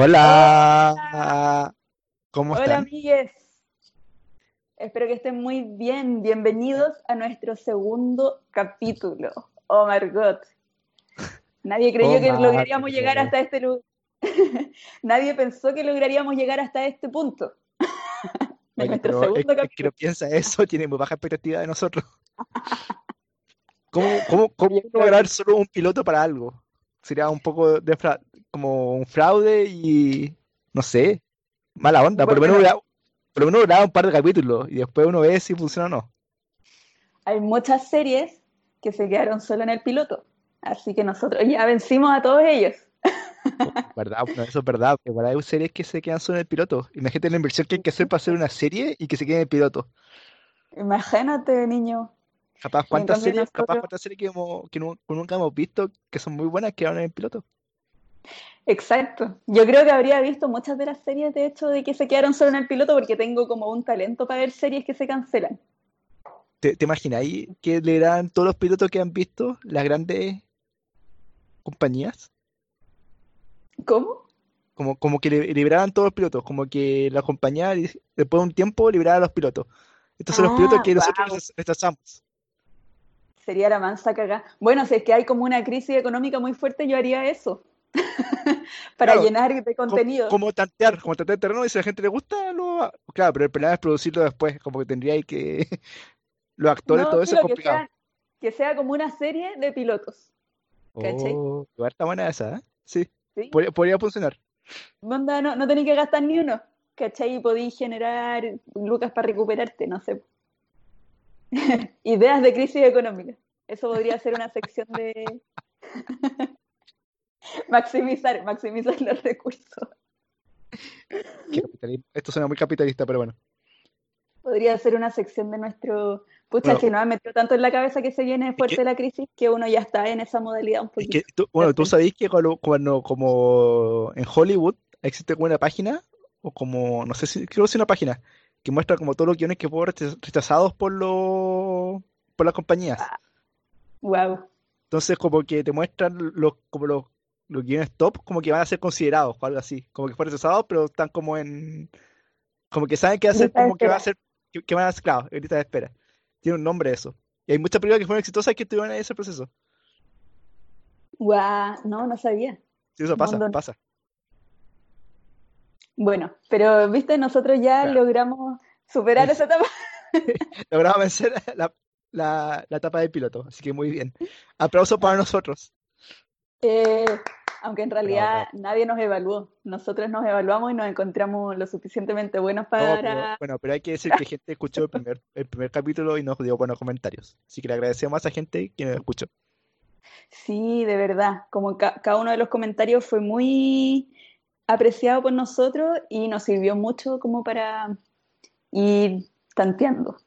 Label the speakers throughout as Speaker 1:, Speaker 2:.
Speaker 1: Hola. ¿Cómo
Speaker 2: Hola,
Speaker 1: están?
Speaker 2: amigues. Espero que estén muy bien. Bienvenidos a nuestro segundo capítulo. Oh, Margot. Nadie creyó
Speaker 1: Oh,
Speaker 2: que
Speaker 1: Margot.
Speaker 2: lograríamos llegar hasta este lugar. Nadie pensó que lograríamos llegar hasta este punto. De
Speaker 1: Oye,
Speaker 2: nuestro
Speaker 1: el,
Speaker 2: segundo
Speaker 1: el que
Speaker 2: capítulo.
Speaker 1: no piensa eso tiene muy baja expectativa de nosotros. ¿Cómo, cómo, lograr solo un piloto para algo? Sería un poco de fra- como un fraude y no sé, mala onda. Por lo menos, por lo menos graba un par de capítulos y después uno ve si funciona o no.
Speaker 2: Hay muchas series que se quedaron solo en el piloto. Así que nosotros ya vencimos a todos ellos.
Speaker 1: ¿Verdad? Bueno, eso es verdad. Hay series que se quedan solo en el piloto. Imagínate la inversión que hay que hacer para hacer una serie y que se quede en el piloto.
Speaker 2: Imagínate, niño.
Speaker 1: Capaz cuántas series, capaz cuántas series que, hemos- que nunca hemos visto que son muy buenas quedaron en el piloto.
Speaker 2: Exacto. Yo creo que habría visto muchas de las series, de hecho, de que se quedaron solo en el piloto porque tengo como un talento para ver series que se cancelan.
Speaker 1: ¿Te, te imaginas ahí que le dan todos los pilotos que han visto las grandes compañías?
Speaker 2: ¿Cómo?
Speaker 1: Como, como que li- liberaran todos los pilotos, como que la compañía después de un tiempo liberara a los pilotos. Estos son los pilotos
Speaker 2: Ah,
Speaker 1: que nosotros rechazamos.
Speaker 2: Sería la mansa cagá. Bueno, si es que hay como una crisis económica muy fuerte, yo haría eso. Para
Speaker 1: Claro,
Speaker 2: llenar de
Speaker 1: Co-
Speaker 2: contenido.
Speaker 1: Como tantear, como tantear el terreno y si a la gente le gusta, lo... Claro, pero el problema es producirlo después, como que tendría que... Los actores,
Speaker 2: No,
Speaker 1: todo eso es
Speaker 2: que
Speaker 1: complicado.
Speaker 2: sea, que sea como una serie de pilotos. ¿cachai?
Speaker 1: Oh, está buena esa, ¿eh? Sí,
Speaker 2: ¿sí?
Speaker 1: podría, podría funcionar.
Speaker 2: Onda, no, no tenéis que gastar ni uno. ¿Cachai? Y generar lucas para recuperarte, no sé. Ideas de crisis económica. Eso podría ser una sección de maximizar, maximizar los recursos.
Speaker 1: Esto suena muy capitalista, pero bueno.
Speaker 2: Podría ser una sección de nuestro. Pucha,
Speaker 1: Bueno.
Speaker 2: que nos ha metido tanto en la cabeza que se viene fuerte
Speaker 1: que-
Speaker 2: la crisis que uno ya está en esa modalidad un
Speaker 1: Es
Speaker 2: poquito.
Speaker 1: que, tú- bueno, tú sabéis que cuando, cuando como en Hollywood existe como una página, o como, no sé si, creo que es una página, que muestra como todos los guiones que fueron rechaz- rechazados por los, por las compañías.
Speaker 2: Wow.
Speaker 1: Entonces como que te muestran los, como los, los guiones top, como que van a ser considerados, o algo así. Como que fueron rechazados, pero están como en, como que saben que va a ser,
Speaker 2: Lista de
Speaker 1: como que va a ser, que, que van a ser, claro, lista de espera. Tiene un nombre eso. Y hay muchas películas que fueron exitosas que estuvieron en ese proceso.
Speaker 2: Guau, no, no sabía.
Speaker 1: Sí, eso pasa, pasa.
Speaker 2: Bueno, pero viste, nosotros ya
Speaker 1: Claro.
Speaker 2: logramos superar
Speaker 1: Es-
Speaker 2: esa etapa.
Speaker 1: logramos vencer la, la, la etapa del piloto, así que muy bien. Aplauso para nosotros.
Speaker 2: Eh, aunque en realidad nadie nos evaluó. Nosotros nos evaluamos y nos encontramos lo suficientemente buenos
Speaker 1: No, pero,
Speaker 2: para...
Speaker 1: bueno, pero hay que decir que gente escuchó el primer, el primer capítulo y nos dio buenos comentarios. Así que le agradecemos a esa gente que nos escuchó.
Speaker 2: Sí, de verdad. Como ca- cada uno de los comentarios fue muy apreciado por nosotros y nos sirvió mucho como para ir tanteando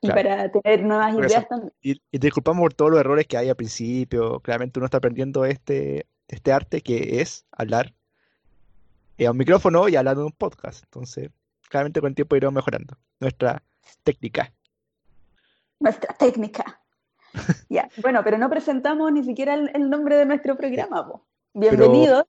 Speaker 2: y para tener nuevas ideas también.
Speaker 1: Y, y disculpamos por todos los errores que hay al principio. Claramente uno está aprendiendo este, este arte que es hablar eh, a un micrófono y hablar en un podcast. Entonces, claramente con el tiempo iremos mejorando nuestra técnica.
Speaker 2: Nuestra técnica. Ya, bueno, pero no presentamos ni siquiera el, el nombre de nuestro programa, po. Bienvenidos.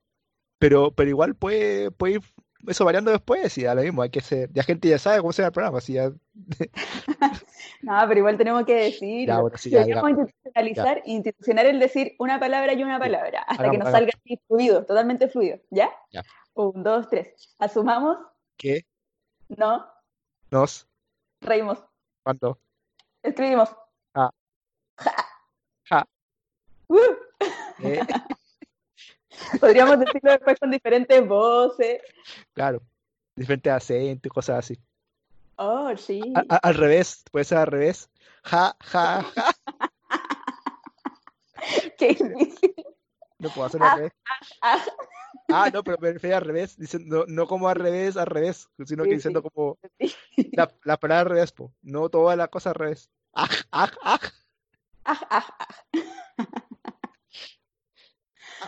Speaker 1: Pero, pero igual puede, puede ir eso variando después y da lo mismo, hay que ser, ya gente ya sabe cómo se llama el programa, así ya,
Speaker 2: No, pero igual tenemos que decir.
Speaker 1: ya, bueno, sí, ya,
Speaker 2: institucionalizar, institucionar el decir una palabra y una palabra, hasta que nos
Speaker 1: hagamos.
Speaker 2: salga así fluido, totalmente fluido, ¿ya?
Speaker 1: Ya.
Speaker 2: Un, dos, tres. Asumamos,
Speaker 1: ¿Qué
Speaker 2: no,
Speaker 1: nos,
Speaker 2: reímos,
Speaker 1: cuándo,
Speaker 2: escribimos.
Speaker 1: Ah.
Speaker 2: Ja.
Speaker 1: Ja.
Speaker 2: Uh,
Speaker 1: eh,
Speaker 2: podríamos decirlo después con diferentes voces.
Speaker 1: claro, diferentes acentos, cosas así.
Speaker 2: Oh, sí.
Speaker 1: A- a- al revés, puede ser al revés, ja, ja, ja,
Speaker 2: Qué difícil.
Speaker 1: no puedo hacerlo al
Speaker 2: Ah,
Speaker 1: revés.
Speaker 2: ah.
Speaker 1: Ah, no, pero me refiero al revés, diciendo, no como al revés, al revés, sino que diciendo
Speaker 2: sí.
Speaker 1: como la, la palabra al revés, po, no toda la cosa al revés. Aj, aj, aj.
Speaker 2: Ah, ah, ah.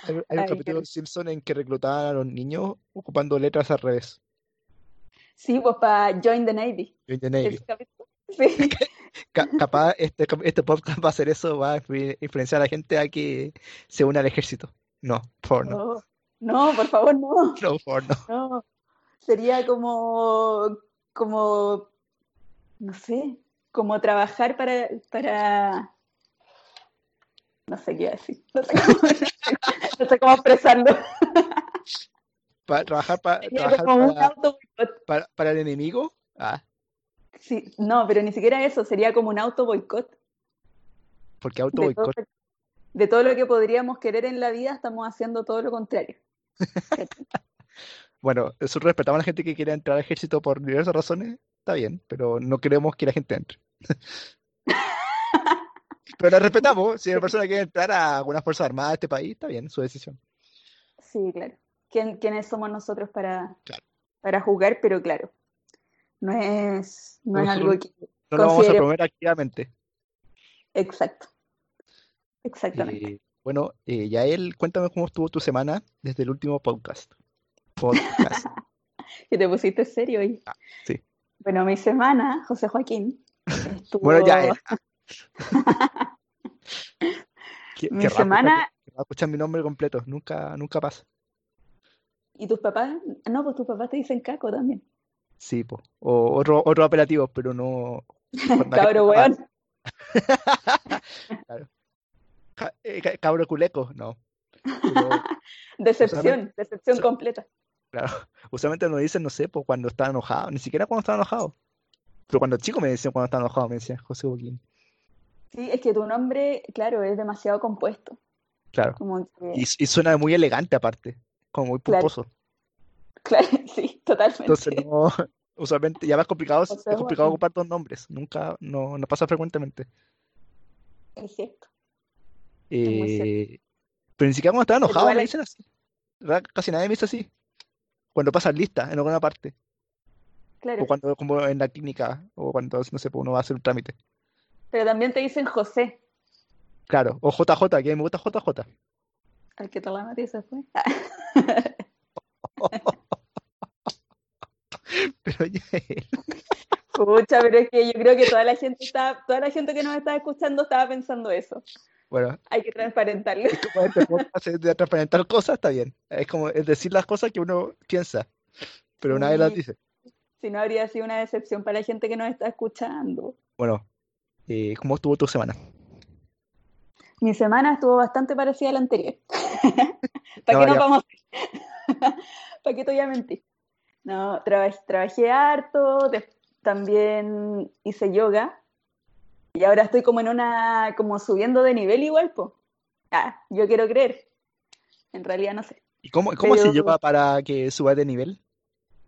Speaker 1: Hay, hay un
Speaker 2: Ay,
Speaker 1: capítulo de Simpson en que reclutaban a los niños ocupando letras al revés.
Speaker 2: Sí, pues para Join the Navy.
Speaker 1: Join the Navy.
Speaker 2: Sí.
Speaker 1: Ca- capaz este, este podcast va a hacer eso, va a influ- influenciar a la gente a que se una al ejército. No, por no.
Speaker 2: Oh, No, por favor, no.
Speaker 1: No, por no.
Speaker 2: No. Sería como, como, no sé, como trabajar para, para, no sé qué decir, no sé cómo, no sé cómo expresarlo.
Speaker 1: Para trabajar, para, trabajar
Speaker 2: como un auto.
Speaker 1: Para, para el enemigo. Ah,
Speaker 2: Sí, no, pero ni siquiera eso, sería como un auto boicot.
Speaker 1: porque auto boicot.
Speaker 2: de todo lo que podríamos querer en la vida, estamos haciendo todo lo contrario.
Speaker 1: Bueno, nosotros respetamos a la gente que quiere entrar al ejército por diversas razones, está bien, pero no queremos que la gente entre. Pero la respetamos, si una persona quiere entrar a algunas fuerzas armadas de este país, está bien, su decisión.
Speaker 2: Sí, claro. ¿Quién- ¿Quiénes somos nosotros para,
Speaker 1: Claro.
Speaker 2: Para juzgar? Pero claro, no es, no es algo que
Speaker 1: No lo vamos a promover activamente.
Speaker 2: Exacto. Exactamente.
Speaker 1: Eh, bueno, eh, Yael, cuéntame cómo estuvo tu semana desde el último podcast. Podcast.
Speaker 2: Que te pusiste serio hoy.
Speaker 1: Ah, sí.
Speaker 2: Bueno, mi semana, José Joaquín, estuvo...
Speaker 1: Bueno, Yael. Qué,
Speaker 2: Mi
Speaker 1: qué
Speaker 2: semana-
Speaker 1: qué raro escuchar mi nombre completo, nunca, nunca pasa.
Speaker 2: ¿Y tus papás? No, pues tus papás te dicen caco también.
Speaker 1: Sí, po. O otro, otro apelativo, pero no.
Speaker 2: Cabro weón.
Speaker 1: Claro. Eh, ca- Cabro culeco, no. Pero,
Speaker 2: Decepción, decepción completa.
Speaker 1: claro, usualmente nos dicen, no sé, pues cuando está enojado, ni siquiera cuando está enojado. Pero cuando chico me decían cuando estaba enojado, me decían José Joaquín.
Speaker 2: Sí, es que tu nombre, claro, es demasiado compuesto.
Speaker 1: Claro.
Speaker 2: Como que,
Speaker 1: Y, y suena muy elegante aparte, como muy pomposo.
Speaker 2: claro, sí, totalmente.
Speaker 1: Entonces no, usualmente ya más complicado, es complicado ocupar dos nombres. Nunca, no, no pasa frecuentemente.
Speaker 2: Es cierto. muy cierto.
Speaker 1: Eh, pero ni siquiera cuando estaba enojado me dicen así. Casi nadie me dice así. Cuando pasan lista en alguna parte.
Speaker 2: Claro.
Speaker 1: O cuando, como en la clínica, o cuando, no sé, pues uno va a hacer un trámite.
Speaker 2: Pero también te dicen José,
Speaker 1: Claro, o JJ, que me gusta JJ.
Speaker 2: Al que te la metí se fue.
Speaker 1: Pero ya,
Speaker 2: Pucha, pero es que yo creo que toda la gente está, toda la gente que nos está escuchando estaba pensando eso.
Speaker 1: bueno,
Speaker 2: Hay que transparentarlo.
Speaker 1: es como este podcast de transparentar cosas, está bien. Es como es decir las cosas que uno piensa, pero nadie las
Speaker 2: Sí.
Speaker 1: dice.
Speaker 2: Si no habría sido una decepción para la gente que nos está escuchando.
Speaker 1: Bueno, eh, ¿cómo estuvo tu semana?
Speaker 2: Mi semana estuvo bastante parecida a la anterior. ¿Para
Speaker 1: No,
Speaker 2: qué nos vamos? ¿Para qué te voy a mentir? No, trabajé, trabajé harto, de- también hice yoga y ahora estoy como en una, como subiendo de nivel igual, po. Ah, yo quiero creer. En realidad no sé.
Speaker 1: ¿Y cómo, cómo se
Speaker 2: Pero-
Speaker 1: lleva para que subas de nivel?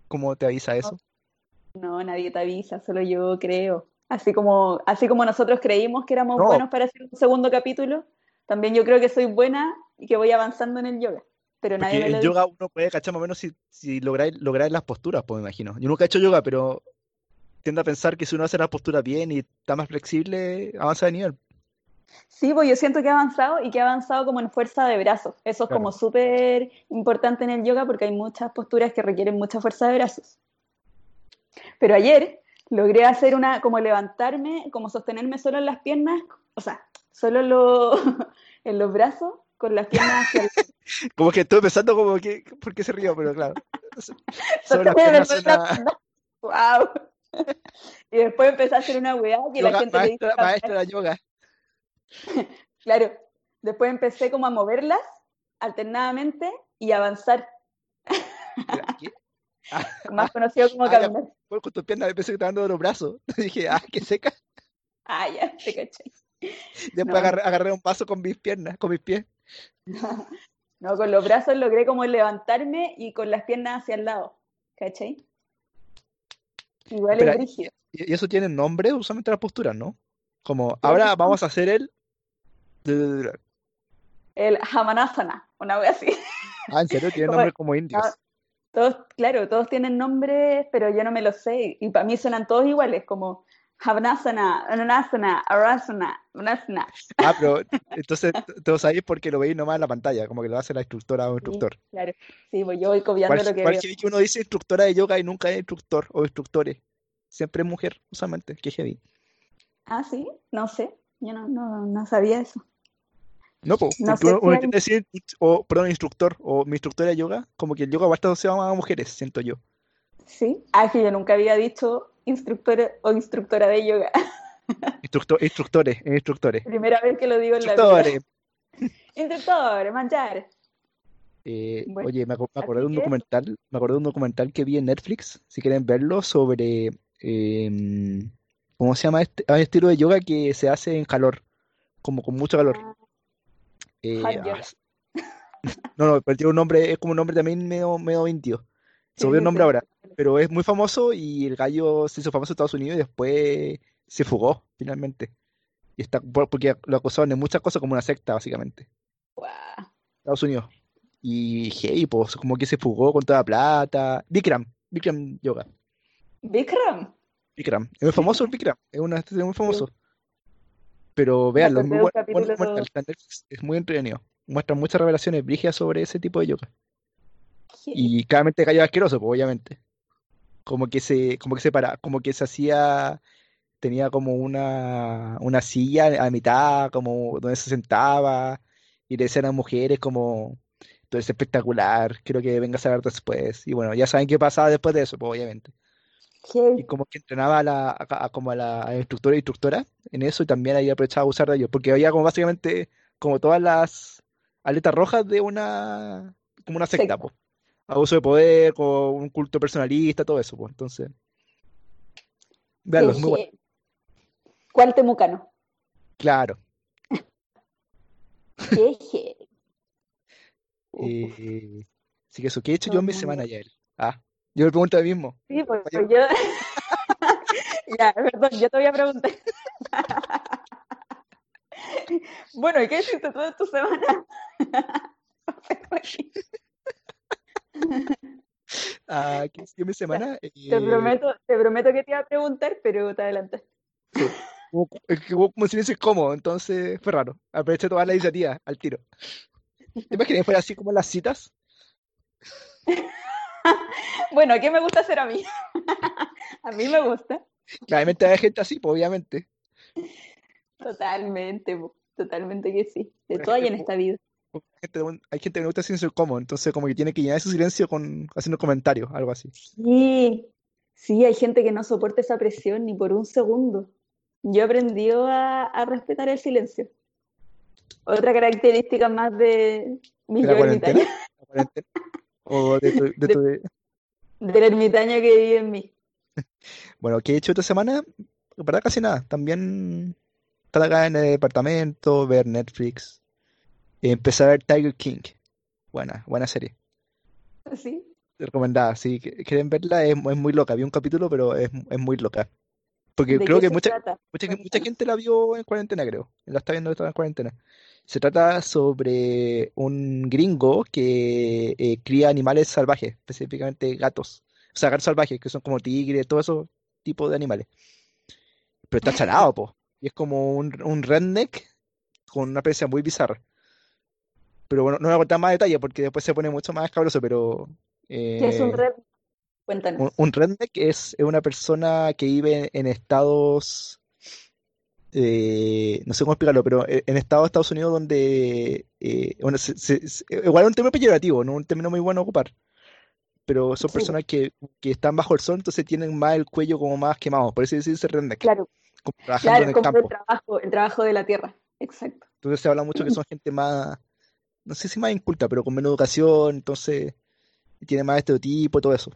Speaker 1: ¿Cómo te avisa eso?
Speaker 2: No, nadie te avisa, solo yo creo. Así como, así como nosotros creímos que éramos
Speaker 1: No.
Speaker 2: buenos para hacer un segundo capítulo, también yo creo que soy buena y que voy avanzando en el yoga. Pero nadie me lo
Speaker 1: en
Speaker 2: dice.
Speaker 1: yoga uno puede cachar más o menos si, si lográis, lográis las posturas, pues me imagino. Yo nunca he hecho yoga, pero tiendo a pensar que si uno hace las posturas bien y está más flexible, avanza de nivel.
Speaker 2: Sí, pues yo siento que he avanzado y que he avanzado como en fuerza de brazos. Eso es
Speaker 1: Claro.
Speaker 2: como súper importante en el yoga porque hay muchas posturas que requieren mucha fuerza de brazos. Pero ayer logré hacer una, como levantarme, como sostenerme solo en las piernas, o sea, solo en, lo- en los brazos, con las piernas hacia el
Speaker 1: Como que estoy pensando como que, ¿por qué se río? Pero claro. Sobre las piernas suena.
Speaker 2: ¡Wow! Y después empecé a hacer una weá que la gente le dice
Speaker 1: maestra, maestra de yoga.
Speaker 2: Claro, después empecé como a moverlas alternadamente y avanzar,
Speaker 1: ¿qué?
Speaker 2: Más conocido como
Speaker 1: ah. Fue con tus piernas, pensé que estaba dando los brazos. Dije, ah, qué seca.
Speaker 2: Ah, ya, te caché.
Speaker 1: Después
Speaker 2: No.
Speaker 1: agarré, agarré un paso con mis piernas, con mis pies.
Speaker 2: No, con los brazos logré como levantarme y con las piernas hacia el lado, ¿cachai? Igual
Speaker 1: Espera,
Speaker 2: es brígido.
Speaker 1: Y y eso tiene nombre, usualmente las posturas, ¿no? Como, ahora vamos a hacer el...
Speaker 2: El Hamanasana, una wea así.
Speaker 1: Ah, ¿en serio? Tiene nombre como indios.
Speaker 2: Todos, claro, todos tienen nombres, pero yo no me los sé. Y para mí suenan todos iguales, como Havanasana, Ananasana, Arasana, Anasana.
Speaker 1: Ah, pero entonces lo sabéis porque lo veis nomás en la pantalla, como que lo hace la instructora o instructor.
Speaker 2: Claro, sí, pues yo voy copiando lo que veo.
Speaker 1: que uno dice instructora de yoga y nunca es instructor o instructores. Siempre es mujer, usualmente, que heavy.
Speaker 2: Ah, sí, no sé, yo no, no, no sabía eso.
Speaker 1: No, po,
Speaker 2: No
Speaker 1: uno, uno quiere decir, o, perdón, instructor, o mi instructora de yoga, como que el yoga va a estar asociado más a mujeres, siento yo.
Speaker 2: Sí. Ah, que yo nunca había dicho instructora o instructora de yoga.
Speaker 1: Instructor, instructores, instructores.
Speaker 2: Primera vez que lo digo en la vida.
Speaker 1: Instructores.
Speaker 2: Instructor, manchar.
Speaker 1: Eh,
Speaker 2: Bueno,
Speaker 1: oye, me,
Speaker 2: así
Speaker 1: acordé de un documental, me acordé de un documental que vi en Netflix, si quieren verlo, sobre em, ¿cómo se llama este? Hay un estilo de yoga que se hace en calor, como con mucho calor.
Speaker 2: Ah,
Speaker 1: Eh, ah, no, no, pero tiene un nombre, es como un nombre también medio, medio indio. Se volvió un nombre ahora, pero es muy famoso y el gallo se hizo famoso en Estados Unidos y después se fugó finalmente. Y está por- porque lo acusaban de muchas cosas como una secta, básicamente.
Speaker 2: Guau.
Speaker 1: Estados Unidos. Y hey, pues como que se fugó con toda la plata. Bikram, Bikram Yoga.
Speaker 2: Bikram.
Speaker 1: Bikram. Es muy famoso el Bikram, es una es muy famoso. Pero
Speaker 2: Me
Speaker 1: véanlo, es muy
Speaker 2: de un
Speaker 1: buen, buen
Speaker 2: capítulo-
Speaker 1: Netflix, es muy entretenido. Muestra muchas revelaciones brígidas sobre ese tipo de yoga. Y claramente gallo asqueroso, pues obviamente. Como que se, como que se para, como que se hacía, tenía como una, una silla a mitad, como donde se sentaba, y le decían a mujeres como, todo es espectacular, quiero que vengas a ver después. Y bueno, ya saben qué pasaba después de eso, pues obviamente. Y como que entrenaba a la, a, a- como a la instructora y instructora en eso, y también ahí aprovechaba a usar de ellos, porque había como básicamente, como todas las aletas rojas de una, como una secta, pues abuso de poder, con un culto personalista, todo eso, pues. Entonces, véanlo, es muy bueno.
Speaker 2: ¿Cuál temucano?
Speaker 1: Claro. Eh, así que eso, ¿qué he hecho yo en mi semana, Yael? Ah, yo me pregunto a mí mismo.
Speaker 2: Sí, pues, pues yo. ya, perdón, yo te voy a preguntar. bueno, ¿y qué hiciste toda tu semana?
Speaker 1: Ah, ¿qué en mi semana?
Speaker 2: Te
Speaker 1: Eh,
Speaker 2: prometo, te prometo que te iba a preguntar, pero te adelantaste.
Speaker 1: hubo- que hubo como silencio incómodo, entonces fue raro. Aproveché toda la iniciativa al tiro. ¿Te imaginas que fuera así como las citas?
Speaker 2: Bueno, ¿qué me gusta hacer a mí? a mí me gusta.
Speaker 1: Claramente hay gente así, pues obviamente.
Speaker 2: Totalmente, totalmente que sí. De todo hay en esta vida.
Speaker 1: Hay gente, hay gente que le gusta el silencio incómodo, entonces como que tiene que llenar ese silencio con haciendo comentarios, algo así.
Speaker 2: Sí, sí, hay gente que no soporta esa presión ni por un segundo. Yo he aprendido a, a respetar el silencio. Otra característica más de mi
Speaker 1: ¿De
Speaker 2: yo
Speaker 1: ¿O de tu, de tu-
Speaker 2: del ermitaño que vive en mí.
Speaker 1: Bueno, ¿qué he hecho esta semana? Verdad casi nada. También estar acá en el departamento, ver Netflix. Empezar a ver Tiger King. Buena, buena serie.
Speaker 2: Sí,
Speaker 1: Recomendada. Si quieren verla, es, es muy loca. Vi un capítulo, pero es, es muy loca. Porque
Speaker 2: ¿de
Speaker 1: creo que mucha, mucha, mucha gente la vio en cuarentena, creo. La está viendo en cuarentena. Se trata sobre un gringo que eh, cría animales salvajes, específicamente gatos. O sea, gatos salvajes, que son como tigres, todo esos tipos de animales. Pero está chalado, po. Y es como un, un redneck con una presencia muy bizarra. Pero bueno, no voy a contar más detalles porque después se pone mucho más cabroso, pero
Speaker 2: ¿Qué es un
Speaker 1: eh,
Speaker 2: red? Cuéntanos.
Speaker 1: un, un redneck es, es una persona que vive en estados, eh, no sé cómo explicarlo, pero en en estados de Estados Unidos donde, eh, bueno, se- se- se- igual es un término peyorativo, no un término muy bueno a ocupar, pero son
Speaker 2: Sí,
Speaker 1: personas que, que están bajo el sol, entonces tienen más el cuello como más quemado, por eso se dice redneck,
Speaker 2: claro,
Speaker 1: como trabajando en
Speaker 2: claro,
Speaker 1: el
Speaker 2: como el trabajo, el trabajo de la tierra. Exacto.
Speaker 1: Entonces se habla mucho que son gente más, no sé si más inculta, pero con menos educación, entonces tiene más estereotipo y todo eso.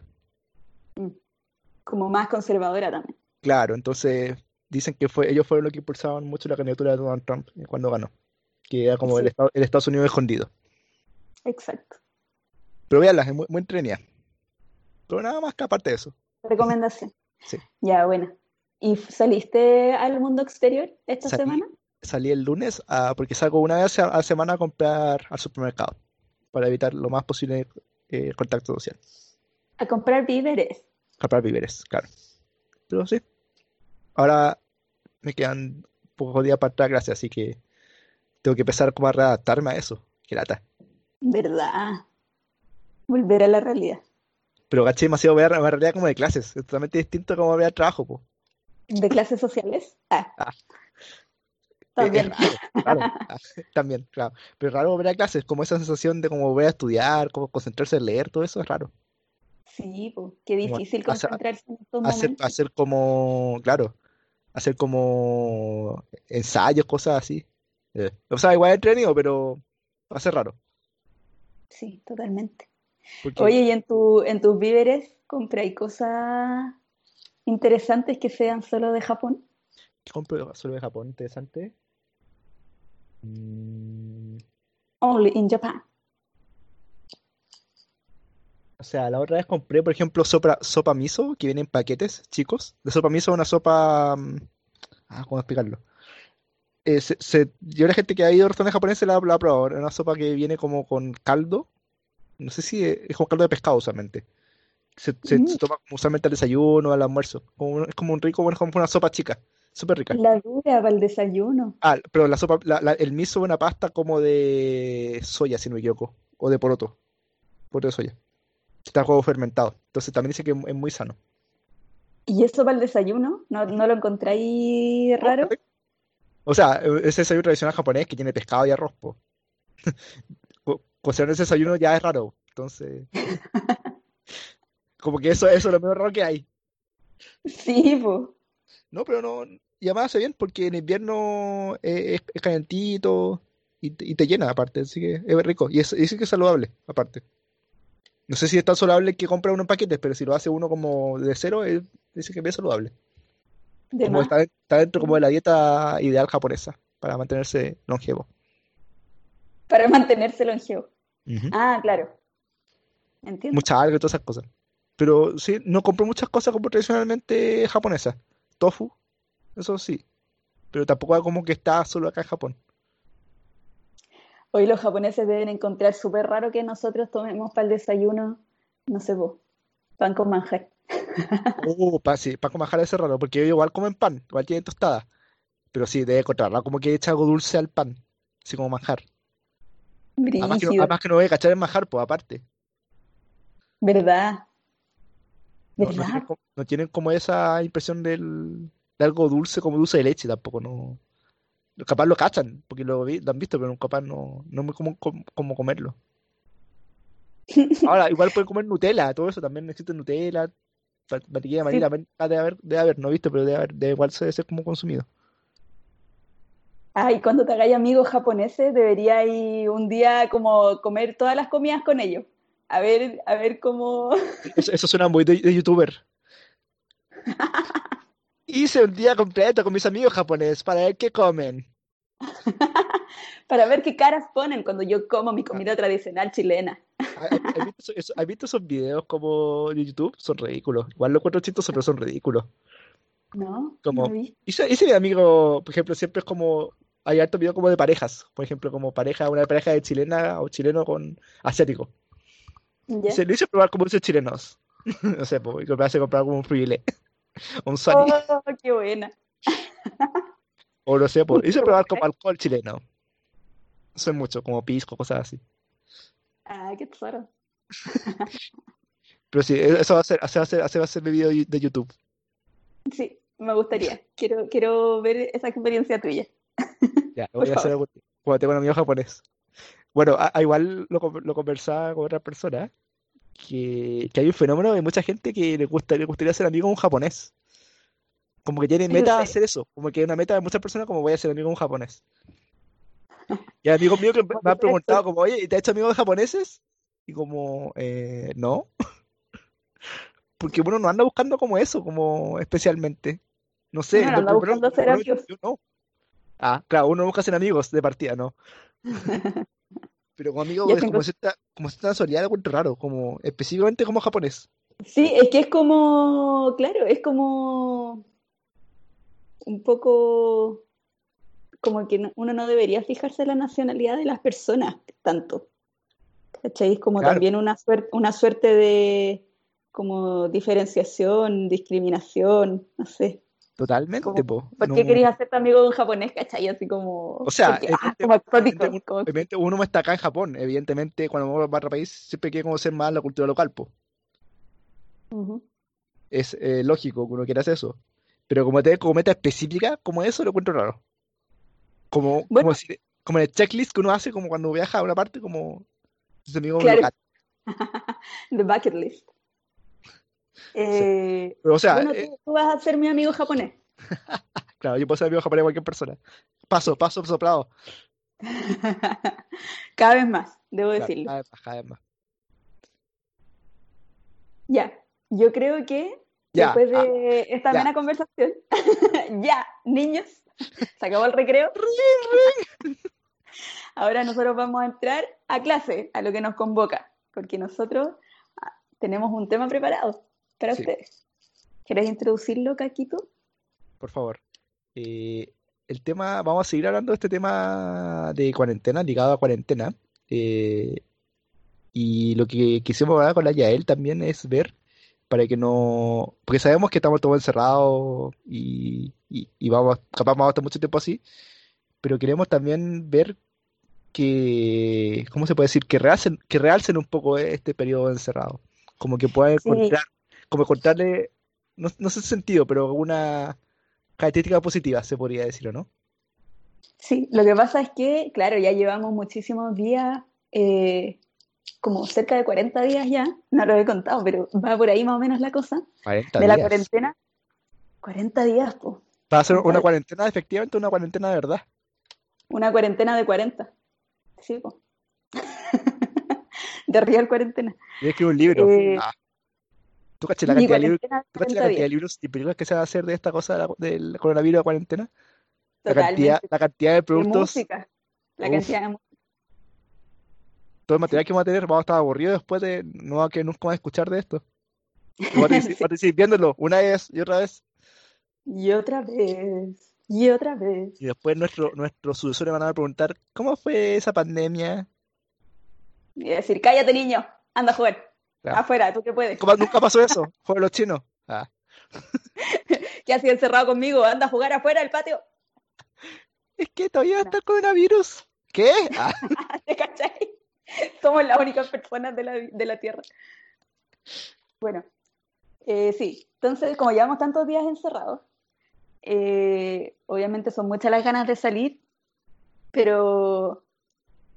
Speaker 2: Como más conservadora también.
Speaker 1: Claro, entonces dicen que fue, ellos fueron los que impulsaron mucho la candidatura de Donald Trump cuando ganó, que era como el,
Speaker 2: Sí,
Speaker 1: el Estados Unidos escondido.
Speaker 2: exacto.
Speaker 1: Pero véanla, es muy, muy entretenida. Pero nada más que aparte de eso.
Speaker 2: Recomendación.
Speaker 1: Sí.
Speaker 2: Ya, bueno. ¿Y saliste al mundo exterior esta
Speaker 1: Salí,
Speaker 2: semana?
Speaker 1: salí el lunes a- porque salgo una vez a la semana a comprar al supermercado para evitar lo más posible eh, contacto social.
Speaker 2: A comprar víveres.
Speaker 1: Comprar víveres, claro. Pero sí, ahora me quedan pocos días para atrás, gracias, así que tengo que empezar como a readaptarme a eso. Qué lata.
Speaker 2: ¿Verdad? Volver a la realidad.
Speaker 1: Pero caché demasiado ver una realidad como de clases. Es totalmente distinto a como ver trabajo, po.
Speaker 2: ¿De clases sociales? Ah,
Speaker 1: Ah,
Speaker 2: También.
Speaker 1: Raro, raro. Ah, También, claro. Pero raro ver a clases, como esa sensación de como voy a estudiar, como concentrarse en leer, todo eso es raro.
Speaker 2: Sí, pues, qué difícil
Speaker 1: hacer,
Speaker 2: concentrarse en estos
Speaker 1: hacer,
Speaker 2: momentos.
Speaker 1: hacer como, claro, hacer como ensayos, cosas así. Eh, O sea, igual es entretenido, pero va a ser raro.
Speaker 2: Sí, totalmente. Oye, ¿y en tu, en tus víveres compráis cosas interesantes que sean solo de Japón?
Speaker 1: ¿qué compro solo de Japón? Interesante. Mm,
Speaker 2: Only in Japan.
Speaker 1: O sea, la otra vez compré, por ejemplo, sopa, sopa miso, que viene en paquetes, chicos. De sopa miso, una sopa... mm, Ah, ¿cómo explicarlo? Eh, se, se- yo la gente que ha ido a restaurantes japoneses la, la ha probado. Es una sopa que viene como con caldo. No sé si es, es como caldo de pescado usualmente. Se, se,
Speaker 2: Mm,
Speaker 1: se toma usualmente al desayuno, al almuerzo. Como un- es como un rico, bueno, es como una sopa chica. Súper rica.
Speaker 2: la dura para el desayuno.
Speaker 1: Ah, pero la sopa, la- la- el miso es una pasta como de soya, si no me equivoco. O de poroto. Poroto de soya. Está como fermentado. Entonces también dice que es muy sano.
Speaker 2: ¿Y eso para el desayuno? ¿No, no lo encontráis raro?
Speaker 1: O sea, ese desayuno tradicional japonés que tiene pescado y arroz, po. Co- Cocinar ese desayuno ya es raro. Entonces, como que eso, eso es lo menos raro que hay.
Speaker 2: Sí, pues.
Speaker 1: No, pero no. Y además hace bien porque en invierno es, es, es calentito y, te y te llena aparte. Así que es rico. Y es, y sí que es saludable aparte. No sé si es tan saludable que compra uno en paquetes, pero si lo hace uno como de cero, es- dice que es bien saludable.
Speaker 2: De
Speaker 1: Como está, está dentro como de la dieta ideal japonesa para mantenerse longevo.
Speaker 2: Para mantenerse longevo. Ah, claro. Entiendo.
Speaker 1: Mucha alga y todas esas cosas. Pero sí, no compro muchas cosas como tradicionalmente japonesas. Tofu, eso sí. Pero tampoco como que está solo acá en Japón.
Speaker 2: Hoy los japoneses deben encontrar súper raro que nosotros tomemos para el desayuno, no sé vos, pan con manjar.
Speaker 1: Oh, pa, sí, Paco Manjar es raro, porque ellos igual comen pan, igual tienen tostada. Pero sí, debe encontrarla como que echa algo dulce al pan, así como manjar. Además que no, además que no a cachar el manjar, pues aparte.
Speaker 2: ¿verdad?
Speaker 1: No, no tienen, como, no tienen como esa impresión del, de algo dulce como dulce de leche tampoco, no. Capaz lo cachan, porque lo, vi- lo han visto, pero capaz no, no es muy común com- como comerlo. Ahora, igual pueden comer Nutella, todo eso también existe Nutella, mantequilla de
Speaker 2: Sí,
Speaker 1: ah, debe haber, debe haber, no visto, pero debe haber, debe igual debe ser como consumido.
Speaker 2: Ay, cuando te hagáis amigos japoneses, deberíais un día como comer todas las comidas con ellos. A ver, a ver cómo.
Speaker 1: Eso, eso suena muy de, de youtuber. Hice un día completo con mis amigos japoneses para ver qué comen.
Speaker 2: para ver qué caras ponen cuando yo como mi
Speaker 1: Ah,
Speaker 2: comida tradicional chilena.
Speaker 1: ¿Has has visto, eso- has visto esos videos como de YouTube? Son ridículos. Igual lo encuentro chistosos, pero son ridículos.
Speaker 2: ¿No? No
Speaker 1: Como,
Speaker 2: vi.
Speaker 1: hice, hice mi amigo, por ejemplo, siempre es como, hay harto video como de parejas. Por ejemplo, como pareja, una pareja de chilena o chileno con asiático.
Speaker 2: ¿Ya?
Speaker 1: se le hice probar como dulces chilenos. No sé, y me hace comprar como un fribile, un Sony.
Speaker 2: Oh, qué buena.
Speaker 1: O no sé, pues, hice probar como alcohol chileno. Eso es mucho, como pisco, cosas así.
Speaker 2: Ah, qué tesoro.
Speaker 1: Pero sí, e- eso va a ser, ese va a ser, ese va a ser mi video de YouTube.
Speaker 2: Sí, me gustaría. Quiero, quiero ver esa experiencia tuya,
Speaker 1: Ya, lo
Speaker 2: por
Speaker 1: voy a hacer
Speaker 2: favor.
Speaker 1: cuando tengo un amigo japonés. Bueno, a- a igual lo, lo conversaba con otra persona, que, que hay un fenómeno de mucha gente que le gusta, le gustaría ser amigo de un japonés. Como que tiene
Speaker 2: ¿En
Speaker 1: meta
Speaker 2: serio?
Speaker 1: hacer eso. Como que es una meta de muchas personas como voy a ser amigo de un japonés. Y hay amigos míos que me han preguntado como, oye, ¿y te has hecho amigos de japoneses? Y como, eh, no. Porque uno no anda buscando como eso, como especialmente. No sé,
Speaker 2: no anda buscando ser amigos.
Speaker 1: no. Ah, claro, uno busca ser amigos de partida, ¿no? Pero
Speaker 2: Ya
Speaker 1: es como cierta, como cierta lo encuentro raro, como específicamente como japonés.
Speaker 2: Sí, es que es como, claro, es como un poco como que no- uno no debería fijarse en la nacionalidad de las personas tanto. ¿Cachai? Es como
Speaker 1: Claro,
Speaker 2: también una suerte, una suerte de como diferenciación, discriminación, no sé.
Speaker 1: Totalmente,
Speaker 2: Como,
Speaker 1: po.
Speaker 2: ¿por qué
Speaker 1: No,
Speaker 2: querías hacerte amigo de un japonés, cachai? Así como,
Speaker 1: o sea,
Speaker 2: porque, ah, como exótico, como,
Speaker 1: uno no está acá en Japón. Evidentemente, cuando uno va a otro país, siempre quiere conocer más la cultura local, po. Es eh, lógico que uno quiera hacer eso. Pero como te como meta específica, como eso, lo encuentro raro. Como,
Speaker 2: Bueno.
Speaker 1: como, si- como en el checklist que uno hace como cuando viaja a una parte, como sus amigos
Speaker 2: Claro.
Speaker 1: local.
Speaker 2: The bucket list. Eh,
Speaker 1: o sea,
Speaker 2: bueno,
Speaker 1: eh,
Speaker 2: tú, vas a ser mi amigo japonés.
Speaker 1: claro, yo puedo ser amigo japonés de cualquier persona. Paso, paso soplado.
Speaker 2: Cada vez más, debo
Speaker 1: Claro,
Speaker 2: decirlo.
Speaker 1: cada vez más, cada vez más.
Speaker 2: Ya, yo creo que
Speaker 1: Ya,
Speaker 2: después
Speaker 1: ah,
Speaker 2: de esta
Speaker 1: ya.
Speaker 2: amena conversación, ya, niños, se acabó el recreo. Ahora nosotros vamos a entrar a clase, a lo que nos convoca, porque nosotros ah, tenemos un tema preparado para
Speaker 1: Sí.
Speaker 2: ustedes. ¿Quieres introducirlo, Caquito?
Speaker 1: por favor. Eh, el tema, vamos a seguir hablando de este tema de cuarentena, ligado a cuarentena. Eh, y lo que quisimos hablar con la Yael también es ver para que no, porque sabemos que estamos todos encerrados y, y, y vamos, capaz vamos a estar mucho tiempo así, pero queremos también ver que, ¿cómo se puede decir? Que realcen, que realcen un poco este periodo encerrado, como que puedan
Speaker 2: Sí.
Speaker 1: encontrar, como encontrarle, no, no sé el sentido, pero alguna característica positiva, se podría decir, ¿o no?
Speaker 2: Sí, lo que pasa es que, claro, ya llevamos muchísimos días, eh, como cerca de 40 días ya, no lo he contado, pero va por ahí más o menos la cosa,
Speaker 1: 40
Speaker 2: de la cuarentena. 40 días, pues.
Speaker 1: Va a ser una cuarentena, efectivamente, una cuarentena de verdad.
Speaker 2: Una cuarentena de 40. Sí, po. De real cuarentena.
Speaker 1: Yo escribo un libro.
Speaker 2: Eh,
Speaker 1: Ah. ¿Tú caché la cantidad de libros,
Speaker 2: de
Speaker 1: tú caché la
Speaker 2: 40
Speaker 1: cantidad de
Speaker 2: días.
Speaker 1: libros y películas que se van a hacer de esta cosa de la- del coronavirus de cuarentena? La cantidad, la cantidad de
Speaker 2: De
Speaker 1: productos,
Speaker 2: música. La
Speaker 1: Uf.
Speaker 2: cantidad de música.
Speaker 1: todo el material que vamos a tener, vamos a estar aburridos después de no que nunca escuchar de esto. Vamos a
Speaker 2: Sí.
Speaker 1: vamos a seguir viéndolo una vez y otra vez.
Speaker 2: Y otra vez. Y otra vez.
Speaker 1: Y después nuestro, nuestros sucesores van a preguntar, ¿cómo fue esa pandemia?
Speaker 2: Y decir, cállate, niño. Anda a jugar.
Speaker 1: Claro.
Speaker 2: Afuera, tú que puedes.
Speaker 1: ¿Cómo nunca pasó eso? Fueron los chinos. Ah.
Speaker 2: ¿Qué sido encerrado conmigo? Anda a jugar afuera del patio.
Speaker 1: Es que todavía está el coronavirus. ¿Qué? Ah.
Speaker 2: ¿Te cachai? Somos las únicas personas de la, de la Tierra. Bueno, eh, sí. Entonces, como llevamos tantos días encerrados, eh, obviamente son muchas las ganas de salir, pero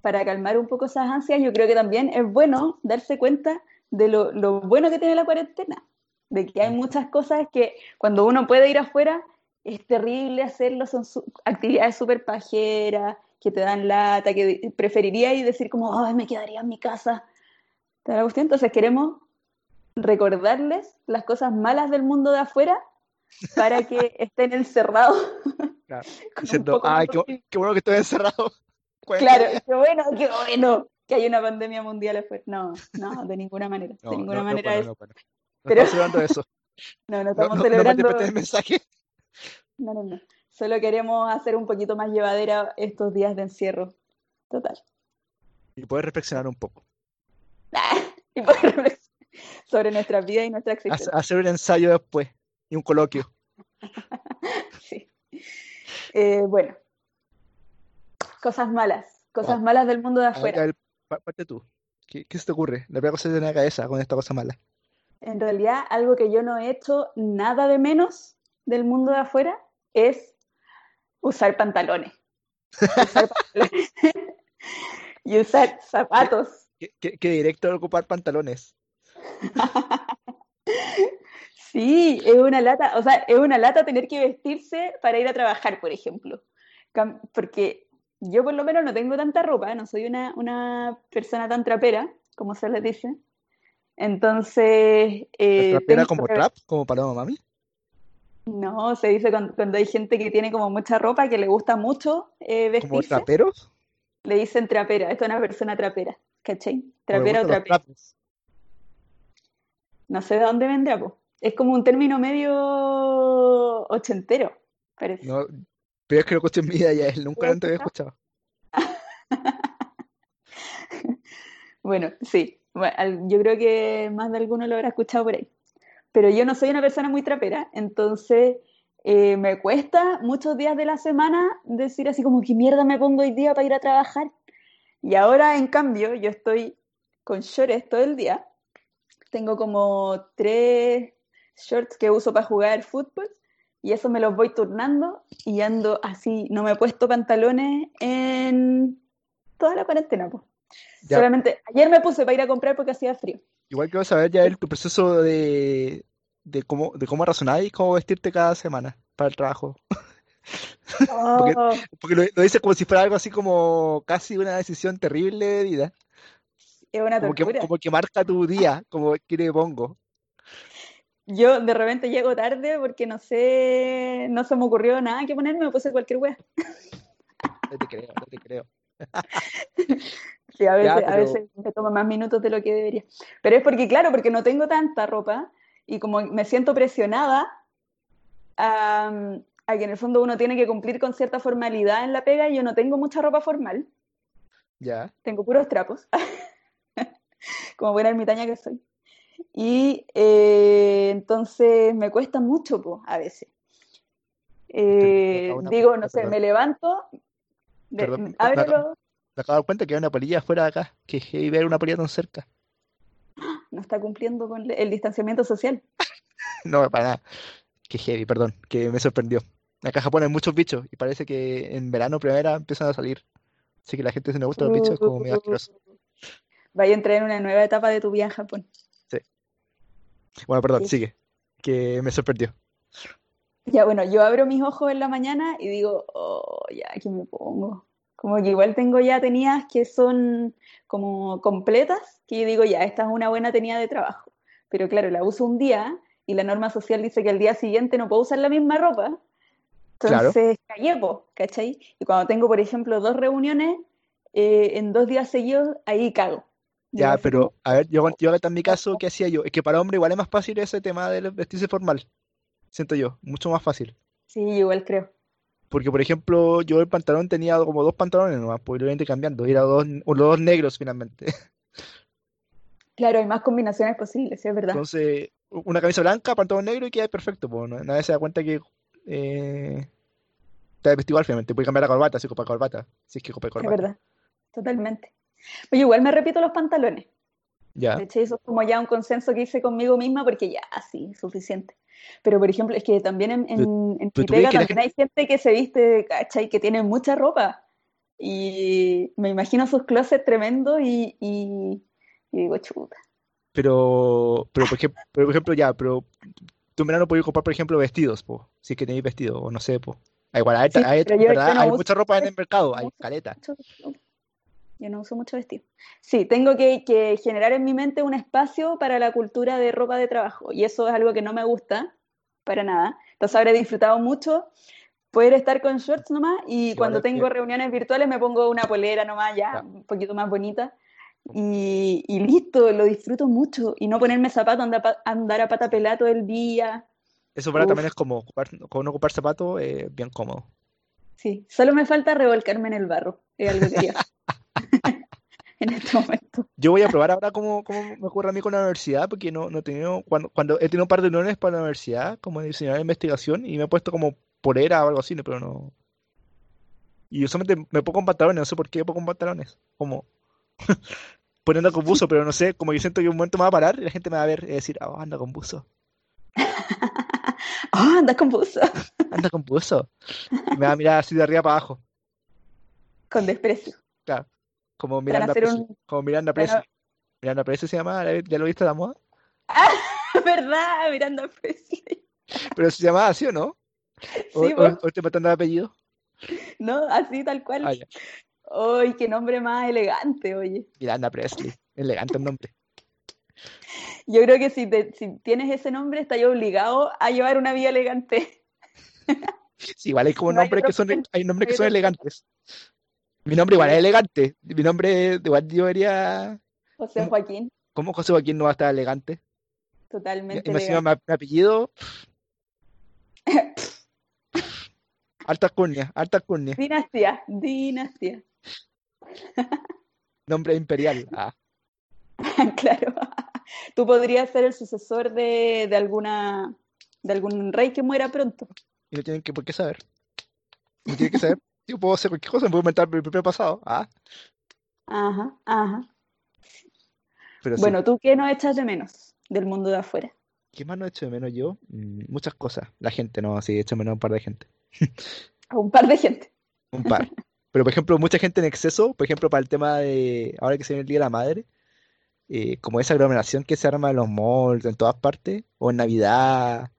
Speaker 2: para calmar un poco esas ansias, yo creo que también es bueno darse cuenta de lo, lo bueno que tiene la cuarentena, de que hay muchas cosas que cuando uno puede ir afuera, es terrible hacerlo, son su- actividades súper pajeras, que te dan lata, que preferiría y decir como, ay, me quedaría en mi casa. ¿Te da cuestión? Entonces queremos recordarles las cosas malas del mundo de afuera para que estén encerrados.
Speaker 1: Claro. Diciendo, ay, qué,
Speaker 2: optimismo".
Speaker 1: qué bueno que estoy encerrado.
Speaker 2: Claro,
Speaker 1: 40 días".
Speaker 2: qué bueno, qué bueno que hay una pandemia mundial afuera. No, no, de ninguna manera.
Speaker 1: No,
Speaker 2: de ninguna
Speaker 1: no, no,
Speaker 2: manera es.
Speaker 1: no, bueno. No
Speaker 2: Pero-
Speaker 1: estamos celebrando eso.
Speaker 2: No, no
Speaker 1: No,
Speaker 2: estamos
Speaker 1: no, no
Speaker 2: celebrando.
Speaker 1: malinterpretes el mensaje.
Speaker 2: No, no, no. Solo queremos hacer un poquito más llevadera estos días de encierro. Total.
Speaker 1: Y puedes reflexionar un poco.
Speaker 2: Y poder reflexionar sobre nuestra vida y nuestra existencia.
Speaker 1: Hacer un ensayo después y un coloquio.
Speaker 2: Sí. Eh, bueno, cosas malas, cosas
Speaker 1: Wow.
Speaker 2: malas del mundo de afuera.
Speaker 1: Parte tú. ¿Qué, qué se te ocurre? La primera cosa que te viene a la cabeza con esta cosa mala.
Speaker 2: En realidad, algo que yo no he hecho nada de menos del mundo de afuera es usar pantalones. Usar pantalones. y usar zapatos.
Speaker 1: ¿Qué, qué- qué directo ocupar pantalones?
Speaker 2: Sí, es una lata, o sea, es una lata tener que vestirse para ir a trabajar, por ejemplo. Porque yo por lo menos no tengo tanta ropa, no soy una, una persona tan trapera, como se les dice. Entonces, eh,
Speaker 1: ¿Trapera como
Speaker 2: que-
Speaker 1: trap? ¿Como Paloma Mami?
Speaker 2: No, se dice cuando, cuando hay gente que tiene como mucha ropa, que le gusta mucho eh,
Speaker 1: ¿Como
Speaker 2: vestirse,
Speaker 1: traperos?
Speaker 2: le dicen trapera. Esto es una persona trapera, ¿cachai?
Speaker 1: ¿O le
Speaker 2: Trapera o trapera. No sé de dónde vendrá, po. Es como un término medio ochentero, parece.
Speaker 1: No, pero es que lo mi vida ya, él nunca
Speaker 2: ¿Lo
Speaker 1: antes había escuchado.
Speaker 2: Bueno, sí. Bueno, yo creo que más de alguno lo habrá escuchado por ahí. Pero yo no soy una persona muy trapera, entonces eh, me cuesta muchos días de la semana decir así como que mierda me pongo hoy día para ir a trabajar. Y ahora, en cambio, yo estoy con shorts todo el día. Tengo como tres shorts que uso para jugar fútbol y eso me los voy turnando y ando así, no me he puesto pantalones en toda la cuarentena, pues. Solamente, ayer me puse para ir a comprar porque hacía frío.
Speaker 1: Igual quiero saber ya el, tu proceso de, de cómo, de cómo razonar y cómo vestirte cada semana para el trabajo. Porque,
Speaker 2: Oh,
Speaker 1: porque lo, lo dices como si fuera algo así como casi una decisión terrible de vida.
Speaker 2: es una
Speaker 1: Como que, como que marca tu día, como que le pongo.
Speaker 2: Yo de repente llego tarde porque no sé, no se me ocurrió nada que ponerme, me puse cualquier wea.
Speaker 1: No te creo, no te creo.
Speaker 2: Sí, a
Speaker 1: Ya,
Speaker 2: veces, a veces me toma más minutos de lo que debería. Pero es porque, claro, porque no tengo tanta ropa y como me siento presionada a, a que en el fondo uno tiene que cumplir con cierta formalidad en la pega, y yo no tengo mucha ropa formal,
Speaker 1: ya.
Speaker 2: tengo puros trapos, como buena ermitaña que soy. Y eh, entonces me cuesta mucho, po, a veces. Eh, digo, no sé, me levanto, de-
Speaker 1: perdón, me, acabo, de dar cuenta que hay una polilla afuera de acá. Que heavy ver una polilla tan cerca.
Speaker 2: no está cumpliendo con el distanciamiento social.
Speaker 1: No, para nada. Que heavy, perdón, que me sorprendió. Acá en Japón hay muchos bichos y parece que en verano, primavera, empiezan a salir. Así que la gente, si no le gustan los bichos, es como medio asqueroso.
Speaker 2: Vaya a entrar en una nueva etapa de tu vida en Japón.
Speaker 1: Bueno, perdón,
Speaker 2: Sí.
Speaker 1: sigue. Que me sorprendió.
Speaker 2: Ya, bueno, yo abro mis ojos en la mañana y digo, oh, ya, ¿qué me pongo? Como que igual tengo ya tenidas que son como completas, que yo digo, ya, esta es una buena tenida de trabajo. Pero claro, la uso un día y la norma social dice que al día siguiente no puedo usar la misma ropa. Entonces, po, ¿cachai? Y cuando tengo, por ejemplo, dos reuniones eh, en dos días seguidos, ahí cago.
Speaker 1: Ya, pero a ver, yo, yo en mi caso, ¿qué hacía yo? Es que para hombre igual es más fácil ese tema del vestirse formal. Siento yo, mucho más fácil.
Speaker 2: sí, igual creo.
Speaker 1: Porque, por ejemplo, yo el pantalón tenía como dos pantalones nomás, pues lo iba intercambiando. Y era dos, o los dos negros finalmente.
Speaker 2: Claro, hay más combinaciones posibles, sí, es verdad.
Speaker 1: Entonces, una camisa blanca, pantalón negro y queda perfecto. Pues, ¿no? Nadie se da cuenta que eh, está vestido igual finalmente. Puede cambiar la corbata, si ocupa corbata. Si es que
Speaker 2: Es
Speaker 1: corbata.
Speaker 2: verdad, totalmente. Oye, igual me repito los pantalones.
Speaker 1: Ya,
Speaker 2: De hecho, eso es como ya un consenso que hice conmigo misma porque ya, sí, suficiente. Pero, por ejemplo, es que también en,
Speaker 1: Pero-
Speaker 2: en,
Speaker 1: pero
Speaker 2: mi pega también hay gente que se viste, ¿cachai? Que tiene mucha ropa. Y me imagino sus closets tremendos y, y, y digo, chuta.
Speaker 1: pero, pero, por ejemplo, pero, por ejemplo, ya, pero tú en verano puedes comprar, por ejemplo, vestidos, pues, si es que tenéis vestidos, o no sé, pues. Ah, Igual, hay,
Speaker 2: Sí,
Speaker 1: hay-
Speaker 2: pero yo- yo no
Speaker 1: Hay mucha ropa en el mercado, hay caleta.
Speaker 2: mucho vestido. Yo no uso mucho vestido. Sí, tengo que, que generar en mi mente un espacio para la cultura de ropa de trabajo y eso es algo que no me gusta para nada. Entonces habré disfrutado mucho poder estar con shorts nomás y cuando
Speaker 1: que-
Speaker 2: tengo reuniones virtuales me pongo una polera nomás ya un poquito más bonita y, y listo, lo disfruto mucho y no ponerme zapatos, andar, a pata pelada todo el día.
Speaker 1: Eso para también
Speaker 2: Uf.
Speaker 1: es como ocupar, como no ocupar zapatos, eh, bien cómodo.
Speaker 2: Sí, solo me falta revolcarme en el barro, es algo que en este momento.
Speaker 1: Yo voy a probar ahora cómo, cómo me ocurre a mí con la universidad, porque no, no he tenido, cuando, cuando he tenido un par de reuniones para la universidad, como diseñador de investigación, y me he puesto como polera o algo así, ¿no? pero no. Y usualmente me pongo con pantalones, no sé por qué me pongo con pantalones. Como poniendo con buzo, pero no sé, como yo siento que un momento me va a parar y la gente me va a ver y decir, ah, anda con buzo,
Speaker 2: Ah, andas con buzo.
Speaker 1: anda con buzo. Y me va a mirar así de arriba para abajo,
Speaker 2: Con desprecio.
Speaker 1: claro, como Miranda Presley,
Speaker 2: un-
Speaker 1: como Miranda Presley. Miranda Presley se llama, ¿ya lo viste la moda?
Speaker 2: ¿Verdad? Miranda Presley.
Speaker 1: Pero se llamaba así, ¿o no? ¿O,
Speaker 2: Sí,
Speaker 1: o-
Speaker 2: vos.
Speaker 1: o estoy matando de apellido?
Speaker 2: ¿No? Así tal cual.
Speaker 1: Ah.
Speaker 2: ¡Ay, qué nombre más elegante, oye!
Speaker 1: Miranda Presley, elegante el nombre.
Speaker 2: Yo creo que si, te- si tienes ese nombre, estás obligado a llevar una vida elegante.
Speaker 1: Sí, igual hay como
Speaker 2: No
Speaker 1: nombres que son, hay nombres
Speaker 2: no
Speaker 1: que son elegantes. Mi nombre igual es elegante. Mi nombre igual yo debería,
Speaker 2: José. Joaquín,
Speaker 1: ¿cómo José Joaquín no va a estar elegante?
Speaker 2: Totalmente
Speaker 1: y me encima mi, mi apellido, alta curnia, alta
Speaker 2: Dinastía, dinastía.
Speaker 1: nombre imperial. Ah,
Speaker 2: Claro. Tú podrías ser el sucesor de, de alguna de algún rey que muera pronto.
Speaker 1: y no tienen que por qué saber. No tienen que saber. Yo puedo hacer cualquier cosa, me puedo inventar mi propio pasado. Ah,
Speaker 2: Ajá, ajá.
Speaker 1: pero sí.
Speaker 2: Bueno, ¿tú qué no echas de menos del mundo de afuera?
Speaker 1: ¿Qué más no he hecho de menos yo? Mm, muchas cosas. La gente, no, sí, he hecho de menos a un par de gente.
Speaker 2: A un par de gente.
Speaker 1: Un par. Pero, por ejemplo, mucha gente en exceso, por ejemplo, para el tema de, ahora que se viene el Día de la Madre, eh, como esa aglomeración que se arma en los malls, en todas partes, o en Navidad,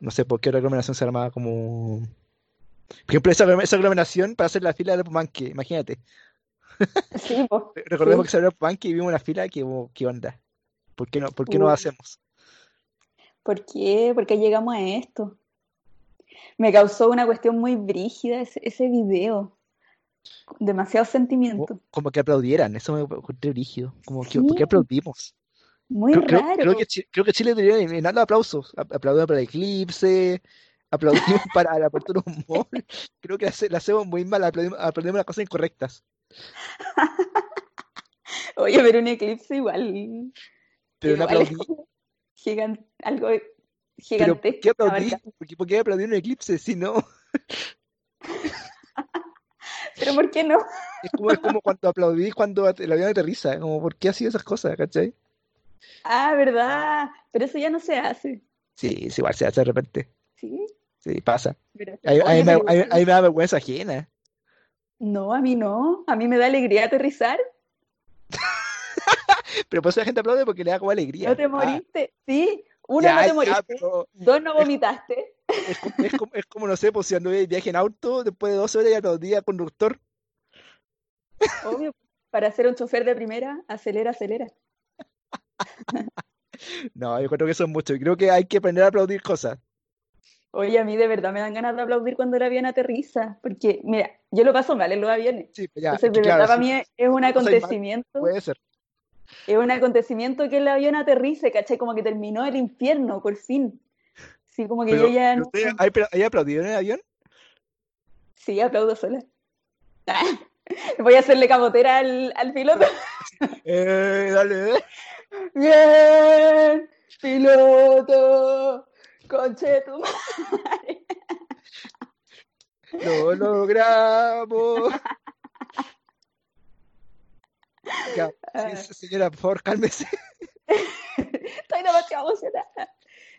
Speaker 1: no sé por qué otra aglomeración se arma como... Por ejemplo, esa, esa aglomeración para hacer la fila del Pumanque, imagínate.
Speaker 2: Sí, pues.
Speaker 1: Recordemos
Speaker 2: Sí.
Speaker 1: que el Pumanque y vimos una fila que, oh, ¿qué onda? ¿Por qué no, por qué no hacemos?
Speaker 2: ¿Por qué? ¿Por qué llegamos a esto? Me causó una cuestión muy brígida ese, ese video. Demasiado sentimiento.
Speaker 1: como que aplaudieran, eso me encontré rígido. Como que,
Speaker 2: Sí.
Speaker 1: ¿por qué aplaudimos?
Speaker 2: Muy
Speaker 1: Creo,
Speaker 2: raro.
Speaker 1: creo que, creo que Chile debería eliminar los aplausos. A- Aplaudimos para el eclipse, aplaudimos para la apertura de un mall. Creo que la hace- la hacemos muy mal, aplaudimos, aplaudimos las cosas incorrectas.
Speaker 2: Oye, pero un eclipse igual,
Speaker 1: Pero
Speaker 2: igual es
Speaker 1: aplaudí.
Speaker 2: como gigan- algo
Speaker 1: Pero ¿por
Speaker 2: gigantesco.
Speaker 1: qué aplaudí? ¿Por qué, aplaudí un eclipse? Si no,
Speaker 2: Pero ¿por qué no?
Speaker 1: es como, es como cuando aplaudí cuando el avión aterriza. Como, ¿por qué ha sido esas cosas? ¿Cachai?
Speaker 2: Ah, ¿verdad? Pero eso ya no se hace.
Speaker 1: Sí, es igual se hace de repente.
Speaker 2: ¿Sí?
Speaker 1: Sí, pasa.
Speaker 2: Pero,
Speaker 1: A mí, a mí
Speaker 2: oye,
Speaker 1: me, da vergüenza ajena.
Speaker 2: No, a mí no. A mí me da alegría aterrizar.
Speaker 1: Pero por eso la gente aplaude porque le da como alegría.
Speaker 2: No te
Speaker 1: Ah,
Speaker 2: moriste. Sí, uno,
Speaker 1: ya,
Speaker 2: no te
Speaker 1: ya,
Speaker 2: moriste.
Speaker 1: pero
Speaker 2: Dos, no vomitaste.
Speaker 1: es, como, es, como, es como, no sé, pues si anduve de viaje en auto, después de 12 horas y aplaudí al conductor.
Speaker 2: Obvio. Para ser un chofer de primera, acelera, acelera.
Speaker 1: No, yo creo que eso es mucho. Creo que hay que aprender a aplaudir cosas.
Speaker 2: Oye, a mí de verdad me dan ganas de aplaudir cuando el avión aterriza. Porque, mira, yo lo paso mal en los aviones.
Speaker 1: Sí, pues ya,
Speaker 2: Entonces, de
Speaker 1: claro,
Speaker 2: verdad, para mí es un
Speaker 1: mal,
Speaker 2: acontecimiento.
Speaker 1: puede ser.
Speaker 2: Es un acontecimiento que el avión aterrice, ¿cachai? Como que terminó el infierno, por fin. Sí, como que
Speaker 1: Pero,
Speaker 2: yo ya no.
Speaker 1: ¿hay, hay aplaudido en el avión?
Speaker 2: Sí, aplaudo sola. Voy a hacerle camotera al, al piloto.
Speaker 1: Eh, dale. eh.
Speaker 2: Bien, piloto, conche tu madre.
Speaker 1: Lo logramos. Ya,
Speaker 2: Ah.
Speaker 1: sí, señora, por favor, cálmese.
Speaker 2: Estoy demasiado emocionada.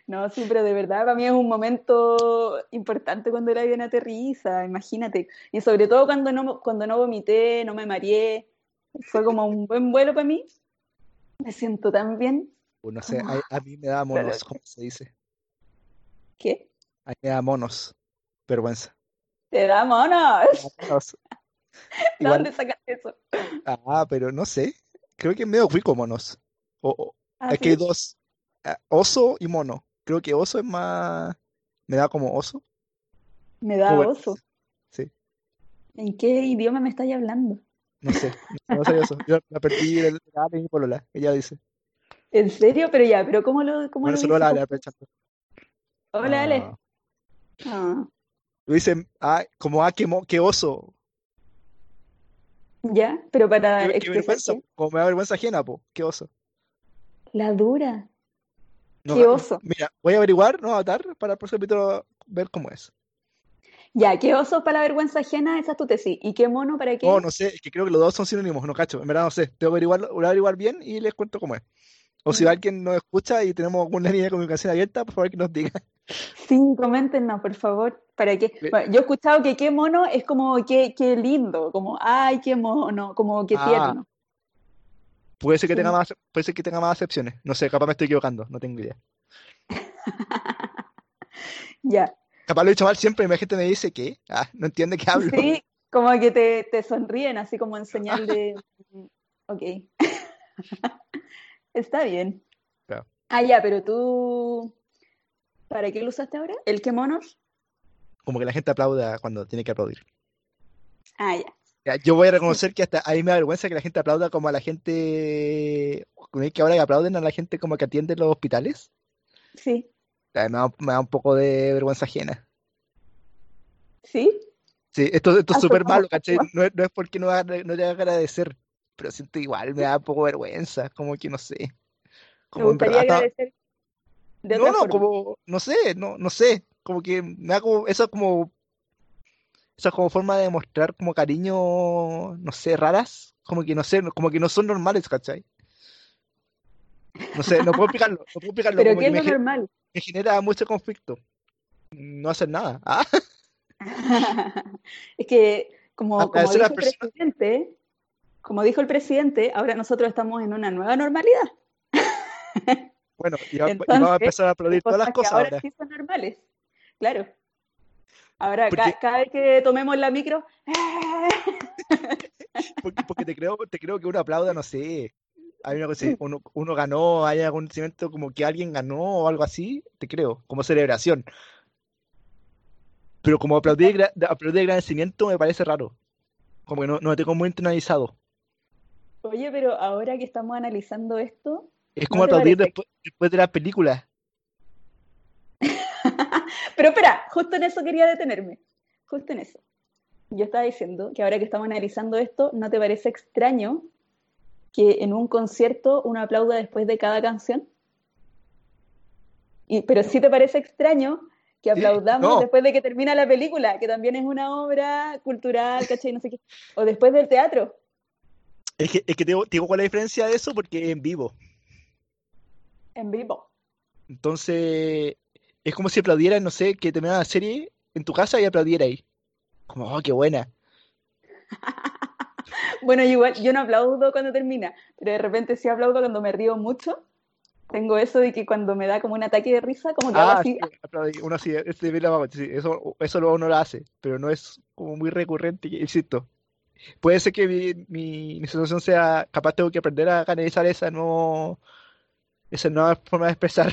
Speaker 2: No, sí, pero de verdad para mí es un momento importante cuando el avión aterriza, imagínate. Y sobre todo cuando no, cuando no vomité, no me mareé. Fue como un buen vuelo para mí. Me siento tan bien.
Speaker 1: No sé,
Speaker 2: Como,
Speaker 1: a, a mí me da monos, ¿cómo se dice?
Speaker 2: ¿Qué?
Speaker 1: A mí me da monos. Vergüenza.
Speaker 2: ¡Te da monos!
Speaker 1: Monos.
Speaker 2: ¿De
Speaker 1: Igual,
Speaker 2: dónde sacaste eso?
Speaker 1: ah, pero no sé. Creo que es medio rico monos. O, o-
Speaker 2: ¿Ah,
Speaker 1: que hay dos. ah, Oso y mono. Creo que oso es más. Me da como oso.
Speaker 2: Me da oso.
Speaker 1: Sí,
Speaker 2: ¿En qué idioma me estáis hablando?
Speaker 1: no sé. No, sabía eso. Yo la perdí la de mi polola. Ella dice.
Speaker 2: ¿En serio? Pero ya, pero ¿cómo lo, cómo
Speaker 1: Bueno,
Speaker 2: lo
Speaker 1: solo
Speaker 2: dice?
Speaker 1: la, la
Speaker 2: Hola, Ale.
Speaker 1: Ah,
Speaker 2: Ah,
Speaker 1: lo dicen, ah, como, ah, qué, mo- qué oso.
Speaker 2: ya, pero para
Speaker 1: Qué, qué vergüenza.
Speaker 2: qué?
Speaker 1: Como me da vergüenza ajena, po. Qué oso.
Speaker 2: La dura.
Speaker 1: No,
Speaker 2: Qué oso.
Speaker 1: mira, voy a averiguar, no avatar, para el próximo capítulo ver cómo es.
Speaker 2: Ya, qué oso para la vergüenza ajena, esa es tu tesis. ¿Y qué mono para
Speaker 1: No,
Speaker 2: qué?
Speaker 1: no sé, es que creo que los dos son sinónimos, no cacho. En verdad no sé. Tengo que averiguarlo, voy a averiguar bien y les cuento cómo es. O si alguien nos escucha y tenemos alguna línea de comunicación abierta, por favor que nos diga.
Speaker 2: Sí, coméntenos, por favor. ¿Para Bueno, yo he escuchado que qué mono es como qué, qué lindo, como ay, qué mono, como qué
Speaker 1: Ah,
Speaker 2: tierno.
Speaker 1: puede ser que tenga más, puede ser que tenga más acepciones. No sé, capaz me estoy equivocando, no tengo idea.
Speaker 2: Ya.
Speaker 1: Capaz lo he dicho mal siempre y la gente me dice que, ah, no entiende qué hablo.
Speaker 2: Sí, como que te, te sonríen, así como en señal de, ok, está bien.
Speaker 1: Claro.
Speaker 2: Ah, ya, pero tú, ¿para qué lo usaste ahora? ¿El qué monos?
Speaker 1: Como que la gente aplauda cuando tiene que aplaudir.
Speaker 2: Ah, ya.
Speaker 1: Ya, Yo voy a reconocer que hasta a mí me da vergüenza que la gente aplauda como a la gente, que ahora que aplauden a la gente como que atiende en los hospitales.
Speaker 2: sí,
Speaker 1: Me da, me da un poco de vergüenza ajena.
Speaker 2: sí.
Speaker 1: Sí, esto, esto es súper malo, ¿cachai? No es, no es porque no, no te agradecer, pero siento igual, me da un poco vergüenza, como que no sé.
Speaker 2: Me
Speaker 1: Como
Speaker 2: gustaría agradecer de
Speaker 1: no, no,
Speaker 2: forma.
Speaker 1: como, no sé, no, no sé, como que me da como, eso como, esa como forma de mostrar como cariño, no sé, raras, como que no sé, como que no son normales, ¿cachai? No sé, no puedo explicarlo, no puedo explicarlo.
Speaker 2: Pero
Speaker 1: como
Speaker 2: ¿qué es lo normal?
Speaker 1: me genera mucho conflicto. No hacer nada. Ah,
Speaker 2: Es que, como, como
Speaker 1: agradecer a
Speaker 2: dijo el
Speaker 1: personas.
Speaker 2: presidente, como dijo el presidente, ahora nosotros estamos en una nueva normalidad.
Speaker 1: Bueno, y, va- y vamos a empezar a aplaudir todas las
Speaker 2: cosas que ahora
Speaker 1: ahora.
Speaker 2: sí son normales. Claro. Ahora,
Speaker 1: Porque,
Speaker 2: cada vez que tomemos la micro,
Speaker 1: porque, porque te creo, te creo que uno aplauda, no sé. Hay una cosa, uno, uno ganó, hay algún sentimiento como que alguien ganó o algo así, te creo, como celebración. Pero como aplaudir, aplaudir agradecimiento me parece raro. Como que no, no tengo muy internalizado.
Speaker 2: oye, pero ahora que estamos analizando esto,
Speaker 1: Es
Speaker 2: ¿no
Speaker 1: como
Speaker 2: te
Speaker 1: aplaudir después, después de la película.
Speaker 2: Pero espera, justo en eso quería detenerme. Justo en eso. Yo estaba diciendo que ahora que estamos analizando esto, ¿no te parece extraño que en un concierto uno aplauda después de cada canción? Y, pero sí te parece extraño que aplaudamos
Speaker 1: No,
Speaker 2: después de que termina la película, que también es una obra cultural, ¿cachai? No sé qué. O después del teatro,
Speaker 1: es que, es que te digo, te digo cuál es la diferencia de eso porque es en vivo.
Speaker 2: En vivo.
Speaker 1: Entonces, es como si aplaudieras, no sé, que terminara la serie en tu casa y aplaudiera ahí. Como, oh, qué buena.
Speaker 2: Bueno, igual, yo no aplaudo cuando termina, pero de repente sí aplaudo cuando me río mucho. Tengo eso de que cuando me da como un ataque de risa, como que hago
Speaker 1: Ah,
Speaker 2: así,
Speaker 1: sí. Uno sí, este sí, eso, eso luego uno lo hace, pero no es como muy recurrente, insisto. Puede ser que mi, mi, mi situación sea, capaz tengo que aprender a canalizar esa no, esa nueva forma de expresar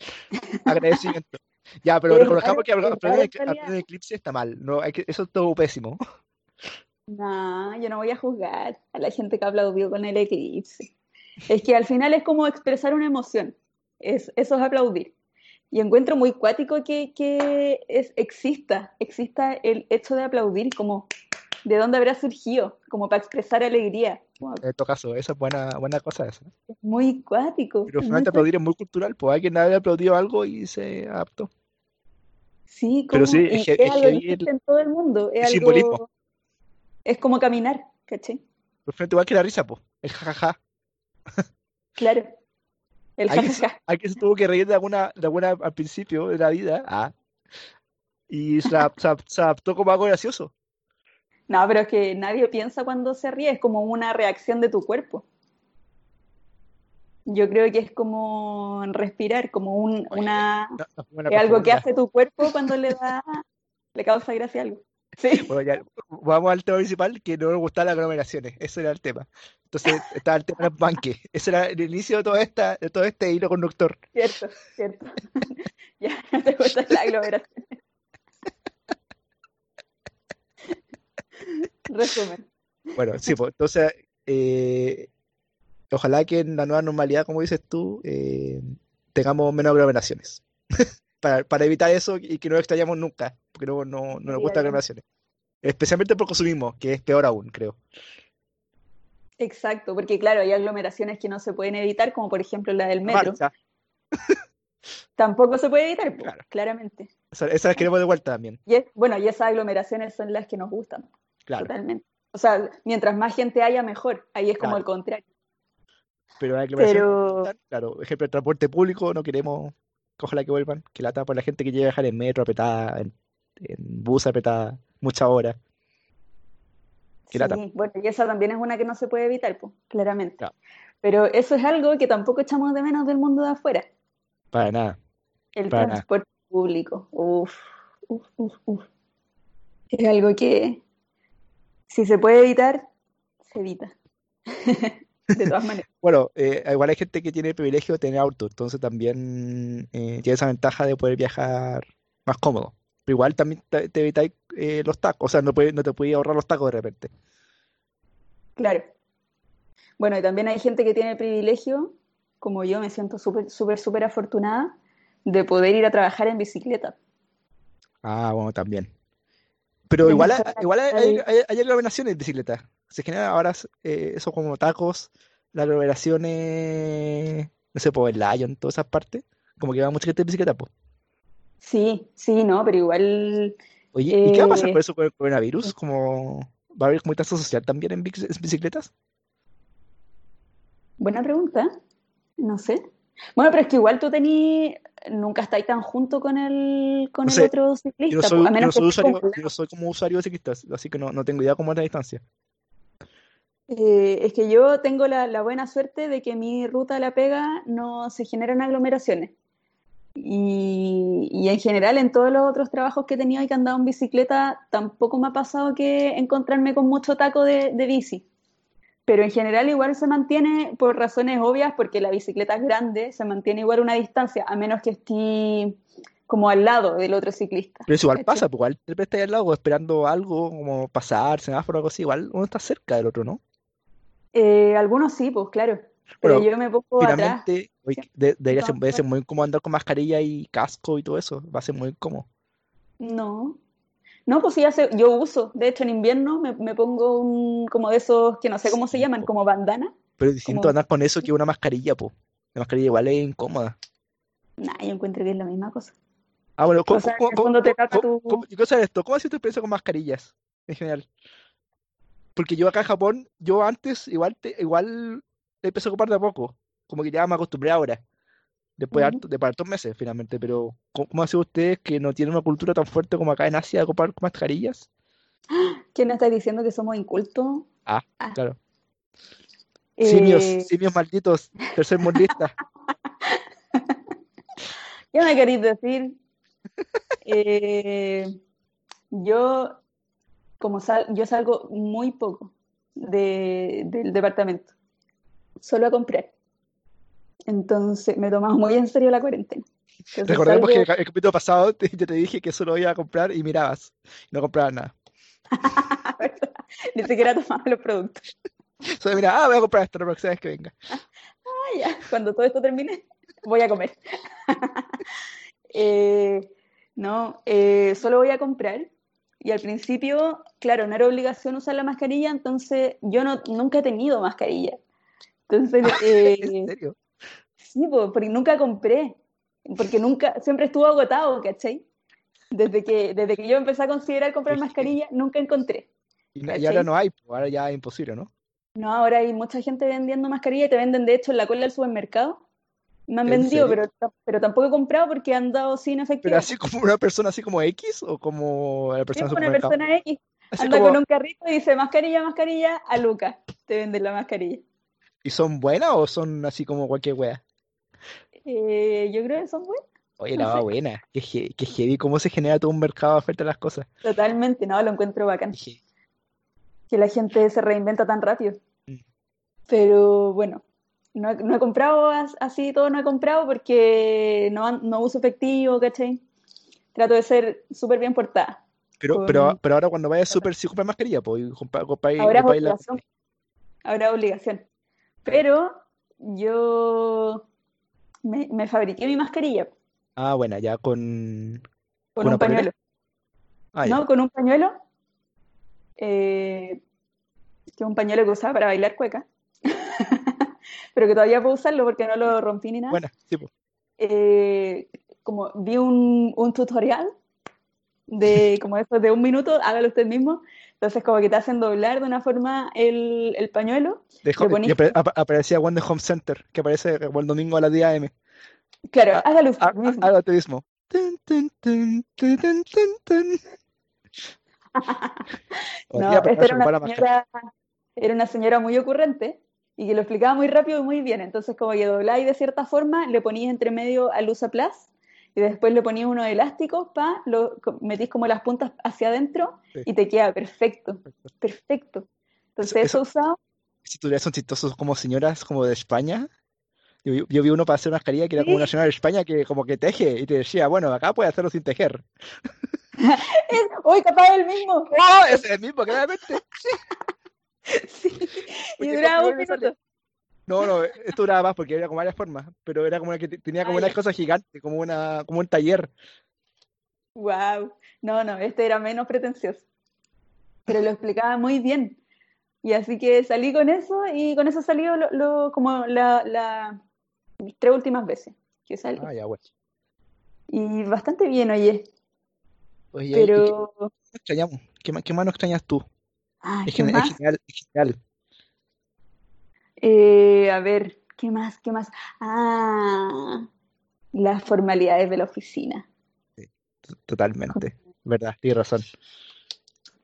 Speaker 1: agradecimiento. Ya, pero
Speaker 2: es
Speaker 1: reconozcamos que
Speaker 2: es
Speaker 1: en
Speaker 2: realidad.
Speaker 1: eclipse está mal, no, hay que, eso es todo pésimo.
Speaker 2: No, yo no voy a juzgar a la gente que aplaudió con el eclipse. Es que al final es como expresar una emoción. Es, eso es aplaudir. Y encuentro muy cuático que, que es, exista, exista el hecho de aplaudir, como de dónde habrá surgido, como para expresar alegría.
Speaker 1: En todo caso, esa es buena, buena cosa esa.
Speaker 2: es muy cuático,
Speaker 1: Pero finalmente aplaudir es muy cultural, pues alguien había aplaudido algo y se adaptó.
Speaker 2: Sí,
Speaker 1: Pero
Speaker 2: como,
Speaker 1: sí,
Speaker 2: y
Speaker 1: es, que-
Speaker 2: es algo que
Speaker 1: el,
Speaker 2: existe en todo el mundo, es
Speaker 1: el simbolismo.
Speaker 2: algo, es como caminar, ¿cachai?
Speaker 1: Pero finalmente igual que la risa, pues, el jajaja.
Speaker 2: Claro, el
Speaker 1: Alguien
Speaker 2: jajaja.
Speaker 1: alguien se tuvo que reír de alguna, de alguna al principio de la vida, ah, y se, se se adaptó como algo gracioso.
Speaker 2: No, pero es que nadie piensa cuando se ríe, es como una reacción de tu cuerpo. Yo creo que es como respirar, como un,
Speaker 1: Oye,
Speaker 2: una,
Speaker 1: no, no fue una
Speaker 2: es algo que hace tu cuerpo cuando le da, le causa gracia a algo. Sí,
Speaker 1: Bueno, ya, vamos al tema principal, que no nos gustaban las aglomeraciones, ese era el tema. Entonces, estaba el tema de los banques, ese era el inicio de, toda esta, de todo este hilo conductor.
Speaker 2: cierto, cierto. Ya no te gusta la aglomeración. Resumen.
Speaker 1: Bueno, sí, pues, entonces, eh, ojalá que en la nueva normalidad, como dices tú, eh, tengamos menos aglomeraciones. Para, para evitar eso y que no extrañamos nunca, porque no, no, no nos
Speaker 2: Estaría
Speaker 1: gustan aglomeraciones. Especialmente por consumismo, que es peor aún, creo.
Speaker 2: Exacto, porque claro, hay aglomeraciones que no se pueden evitar, como por ejemplo la del metro.
Speaker 1: marcha,
Speaker 2: Tampoco se puede evitar,
Speaker 1: claro.
Speaker 2: claramente.
Speaker 1: Esa, esa la queremos de vuelta también,
Speaker 2: Y es, bueno, y esas aglomeraciones son las que nos gustan,
Speaker 1: claro.
Speaker 2: totalmente. O sea, mientras más gente haya, mejor. Ahí es como
Speaker 1: Claro.
Speaker 2: el contrario.
Speaker 1: Pero nos
Speaker 2: Pero
Speaker 1: claro. Ejemplo, el transporte público, no queremos, ojalá que vuelvan, que lata por la gente que llega a viajar en metro apretada, en, en bus apretada, muchas horas,
Speaker 2: sí, bueno, y esa también es una que no se puede evitar, pues, claramente.
Speaker 1: Claro,
Speaker 2: Pero eso es algo que tampoco echamos de menos del mundo de afuera.
Speaker 1: para nada,
Speaker 2: El
Speaker 1: para nada.
Speaker 2: transporte público. Uf, uf, uf, uf. Es algo que si se puede evitar, se evita. De todas maneras.
Speaker 1: Bueno, eh, igual hay gente que tiene el privilegio de tener auto, entonces también eh, tiene esa ventaja de poder viajar más cómodo. Pero igual también te, te evitáis eh, los tacos, o sea, no, puede- no te puedes ahorrar los tacos de repente.
Speaker 2: Claro. Bueno, y también hay gente que tiene el privilegio, como yo me siento súper, súper, súper afortunada, de poder ir a trabajar en bicicleta.
Speaker 1: Ah, bueno, también. Pero igual, igual hay, hay,
Speaker 2: de
Speaker 1: hay- aglomeraciones en bicicleta. Se generan ahora eh, eso como tacos, las aglomeraciones, no sé, por el Lion, todas esas partes. Como que va mucha gente en bicicleta, pues.
Speaker 2: Sí, sí, no, pero igual,
Speaker 1: Oye, ¿y qué va a pasar con
Speaker 2: eh,
Speaker 1: eso con el coronavirus? Como, ¿va a haber como tasa social también en bici- en bicicletas?
Speaker 2: buena pregunta. No sé. Bueno, pero es que igual tú tení, nunca estáis tan junto con el, con
Speaker 1: No
Speaker 2: el
Speaker 1: sé,
Speaker 2: otro
Speaker 1: Yo no
Speaker 2: ciclista,
Speaker 1: soy,
Speaker 2: po, a
Speaker 1: yo no
Speaker 2: menos que
Speaker 1: soy usuario,
Speaker 2: como
Speaker 1: yo soy como usuario de ciclistas, así que no, no tengo idea cómo es la distancia.
Speaker 2: Eh, es que yo tengo la, la buena suerte de que mi ruta a La Pega no se generan aglomeraciones. Y, y en general en todos los otros trabajos que he tenido y que he andado en bicicleta, tampoco me ha pasado que encontrarme con mucho taco de, de bici. Pero en general igual se mantiene por razones obvias, porque la bicicleta es grande, se mantiene igual una distancia, a menos que esté como al lado del otro ciclista.
Speaker 1: Pero eso igual pasa, pues igual te estás ahí al lado esperando algo, como pasar, semáforo algo así, igual uno está cerca del otro, ¿no?
Speaker 2: Eh, algunos sí, pues claro. Pero
Speaker 1: Bueno,
Speaker 2: yo me pongo
Speaker 1: finalmente,
Speaker 2: siempre,
Speaker 1: de- debería ser, debe ser muy incómodo andar con mascarilla y casco y todo eso, va a ser muy incómodo.
Speaker 2: no. No, pues sí, hace, yo uso. De hecho, en invierno me, me pongo un, como de esos que no sé cómo se llaman,
Speaker 1: po.
Speaker 2: como bandana.
Speaker 1: Pero es distinto
Speaker 2: Como,
Speaker 1: andar con eso que una mascarilla, pues. La mascarilla igual es incómoda.
Speaker 2: nah, yo encuentro que es la misma cosa.
Speaker 1: Ah, bueno,
Speaker 2: O
Speaker 1: ¿cómo,
Speaker 2: sea, en
Speaker 1: cómo, cómo,
Speaker 2: te
Speaker 1: cómo,
Speaker 2: tu...
Speaker 1: cómo- esto? ¿Cómo ha sido tu experiencia con mascarillas en general? Porque yo acá en Japón, yo antes igual, te, igual empecé a ocupar de a poco. Como que ya me acostumbré ahora. Después de, de hartos meses, finalmente. Pero, ¿cómo, cómo ha sido ustedes que no tienen una cultura tan fuerte como acá en Asia de ocupar mascarillas?
Speaker 2: ¿Quién está diciendo que somos incultos?
Speaker 1: Ah,
Speaker 2: Ah,
Speaker 1: claro. Simios,
Speaker 2: eh,
Speaker 1: simios malditos, tercer mundista.
Speaker 2: ¿qué me queréis decir? Eh, yo, como sal, yo salgo muy poco de- del departamento, solo a comprar. Entonces me he tomado muy en serio la cuarentena. Entonces
Speaker 1: Recordemos que
Speaker 2: salgo,
Speaker 1: el, capítulo pasado te, yo te dije que solo iba a comprar y mirabas. Y no comprabas nada.
Speaker 2: Ni siquiera tomaba los productos.
Speaker 1: Solo mira, ah, voy a comprar esto la próxima vez que venga.
Speaker 2: Ah, ya, cuando todo esto termine, voy a comer. Eh, no, eh, solo voy a comprar. Y al principio, claro, no era obligación usar la mascarilla, entonces yo no, nunca he tenido mascarilla. Entonces,
Speaker 1: ¿En
Speaker 2: eh,
Speaker 1: serio?
Speaker 2: Sí, po, porque nunca compré, porque nunca, siempre estuvo agotado, ¿cachai? Desde que, desde que yo empecé a considerar comprar mascarilla, nunca encontré,
Speaker 1: Y, na- y ahora
Speaker 2: ¿cachai?
Speaker 1: no hay, ahora ya es imposible, ¿no?
Speaker 2: No, ahora hay mucha gente vendiendo mascarilla y te venden, de hecho, en la cola del supermercado. Me han
Speaker 1: ¿En
Speaker 2: vendido,
Speaker 1: serio?
Speaker 2: pero, pero tampoco he comprado porque han dado sin
Speaker 1: Pero
Speaker 2: efectivo.
Speaker 1: así como una persona así como X o como la
Speaker 2: Sí,
Speaker 1: persona del
Speaker 2: una
Speaker 1: supermercado.
Speaker 2: persona X
Speaker 1: Así
Speaker 2: anda con
Speaker 1: como,
Speaker 2: un carrito y dice mascarilla, mascarilla, a Lucas. Te venden la mascarilla.
Speaker 1: ¿y son buenas o son así como cualquier wea?
Speaker 2: Eh, yo creo que son buenas,
Speaker 1: Oye,
Speaker 2: no
Speaker 1: la va
Speaker 2: sé.
Speaker 1: buena. Qué, qué heavy, cómo se genera todo un mercado de oferta de las cosas.
Speaker 2: Totalmente, no, lo encuentro bacán. Que la gente se reinventa tan rápido.
Speaker 1: Mm.
Speaker 2: Pero bueno, no, he- no he comprado as- así todo, no he comprado porque no, no uso efectivo, ¿cachai? Trato de ser súper bien portada.
Speaker 1: Pero, pero,
Speaker 2: Con...
Speaker 1: pero ahora cuando vayas súper sí compras mascarilla, pues, y compra- compráis-
Speaker 2: Ahora es
Speaker 1: la-
Speaker 2: ahora obligación. Pero yo me, me fabriqué mi mascarilla
Speaker 1: Ah, bueno, ya con,
Speaker 2: con un pañuelo.
Speaker 1: Ah.
Speaker 2: ¿No? Con un pañuelo. eh, que es un pañuelo que usaba para bailar cueca. Pero que todavía puedo usarlo porque no lo rompí ni nada.
Speaker 1: Buena, sí, pues.
Speaker 2: Eh, como vi un, un tutorial de como eso de un minuto, hágalo usted mismo. Entonces como que te hacen doblar de una forma el, el pañuelo,
Speaker 1: De
Speaker 2: ponís,
Speaker 1: apare- apa- aparecía One de Home Center, que aparece el domingo a las 10 a.m.
Speaker 2: claro,
Speaker 1: Ah,
Speaker 2: hágalo usted
Speaker 1: ah, ah,
Speaker 2: mismo.
Speaker 1: Mismo. Tun, tun. Hoy
Speaker 2: No, esta era
Speaker 1: a
Speaker 2: una señora, era una señora muy ocurrente y que lo explicaba muy rápido y muy bien. Entonces, como que dobláis de cierta forma, le ponías entre medio al Plus y después le ponías unos elásticos, pa, lo metís como las puntas hacia adentro
Speaker 1: Sí,
Speaker 2: y te queda perfecto,
Speaker 1: perfecto.
Speaker 2: perfecto.
Speaker 1: Eso,
Speaker 2: Entonces,
Speaker 1: eso,
Speaker 2: eso usado,
Speaker 1: si tuviera son chistosos como señoras como de España. Yo, vi- yo vi uno para hacer una mascarilla que era como una
Speaker 2: sí,
Speaker 1: señora de España que como que teje y te decía, bueno, acá puedes hacerlo sin tejer.
Speaker 2: es, uy, capaz es el mismo.
Speaker 1: ¡Oh! Ese es el mismo, claramente.
Speaker 2: Sí, y
Speaker 1: Porque
Speaker 2: duraba un minuto.
Speaker 1: No, no, esto duraba más porque era como varias formas, pero era como una que te- tenía
Speaker 2: Ah,
Speaker 1: como una
Speaker 2: ya.
Speaker 1: cosa gigante, como una, como un taller.
Speaker 2: Wow. No, no, este era menos pretencioso, pero lo explicaba muy bien. Y así que salí con eso y con eso salió lo, lo- como la, la- las tres últimas veces que salí.
Speaker 1: Ah, ya, bueno.
Speaker 2: Y bastante bien, oye,
Speaker 1: Oye, ¿y qué
Speaker 2: pero...
Speaker 1: más extrañamos? ¿Qué más, qué más nos extrañas tú?
Speaker 2: Ah,
Speaker 1: En
Speaker 2: ¿qué
Speaker 1: general, general.
Speaker 2: Eh, a ver, ¿Qué más? ¿Qué más? Ah, las formalidades de la oficina.
Speaker 1: Totalmente, verdad, tienes razón.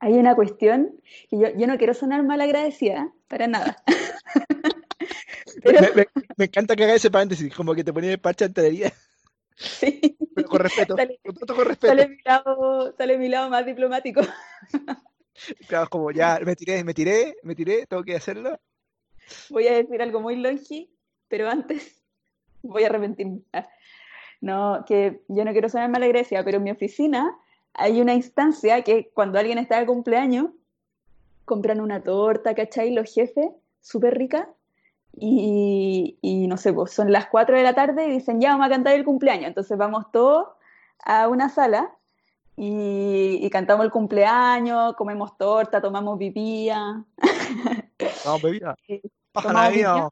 Speaker 2: Hay una cuestión que yo, yo no quiero sonar mal agradecida, para nada.
Speaker 1: Pero... Me, me, me, encanta que haga ese paréntesis, como que te ponía el parche de
Speaker 2: Sí.
Speaker 1: Pero con respeto,
Speaker 2: Sale,
Speaker 1: con, con respeto.
Speaker 2: sale mi lado, sale mi lado más diplomático.
Speaker 1: Claro, como ya me tiré, me tiré, me tiré, tengo que hacerlo.
Speaker 2: Voy a decir algo muy longi, pero antes voy a arrepentirme. Ah, No, que yo no quiero sonar mal agradecida, pero en mi oficina hay una instancia que cuando alguien está de cumpleaños, compran una torta, ¿cachai? Los jefes, súper rica, y, y, no sé, pues son las 4 de la tarde y dicen, ya vamos a cantar el cumpleaños. Entonces vamos todos a una sala y, y cantamos el cumpleaños, comemos torta, tomamos bebida.
Speaker 1: Vamos, bebida.
Speaker 2: Tomamos
Speaker 1: la vida.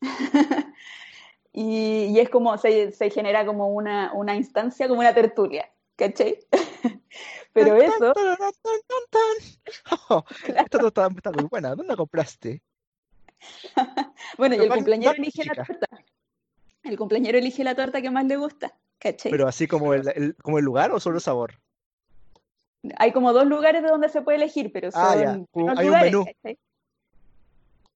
Speaker 2: y, y es como, se, se genera como una, una instancia, como una tertulia, ¿cachai? Pero eso.
Speaker 1: Oh, esta torta está muy buena. ¿Dónde la compraste?
Speaker 2: bueno, y el cumpleañero elige la torta. El cumpleañero elige la torta que más le gusta, ¿cachai?
Speaker 1: Pero así como el, el- como el lugar o solo el sabor.
Speaker 2: Hay como dos lugares de donde se puede elegir, pero son
Speaker 1: Ah, ya.
Speaker 2: buenos
Speaker 1: Como hay un
Speaker 2: lugares,
Speaker 1: menú.
Speaker 2: ¿cachai?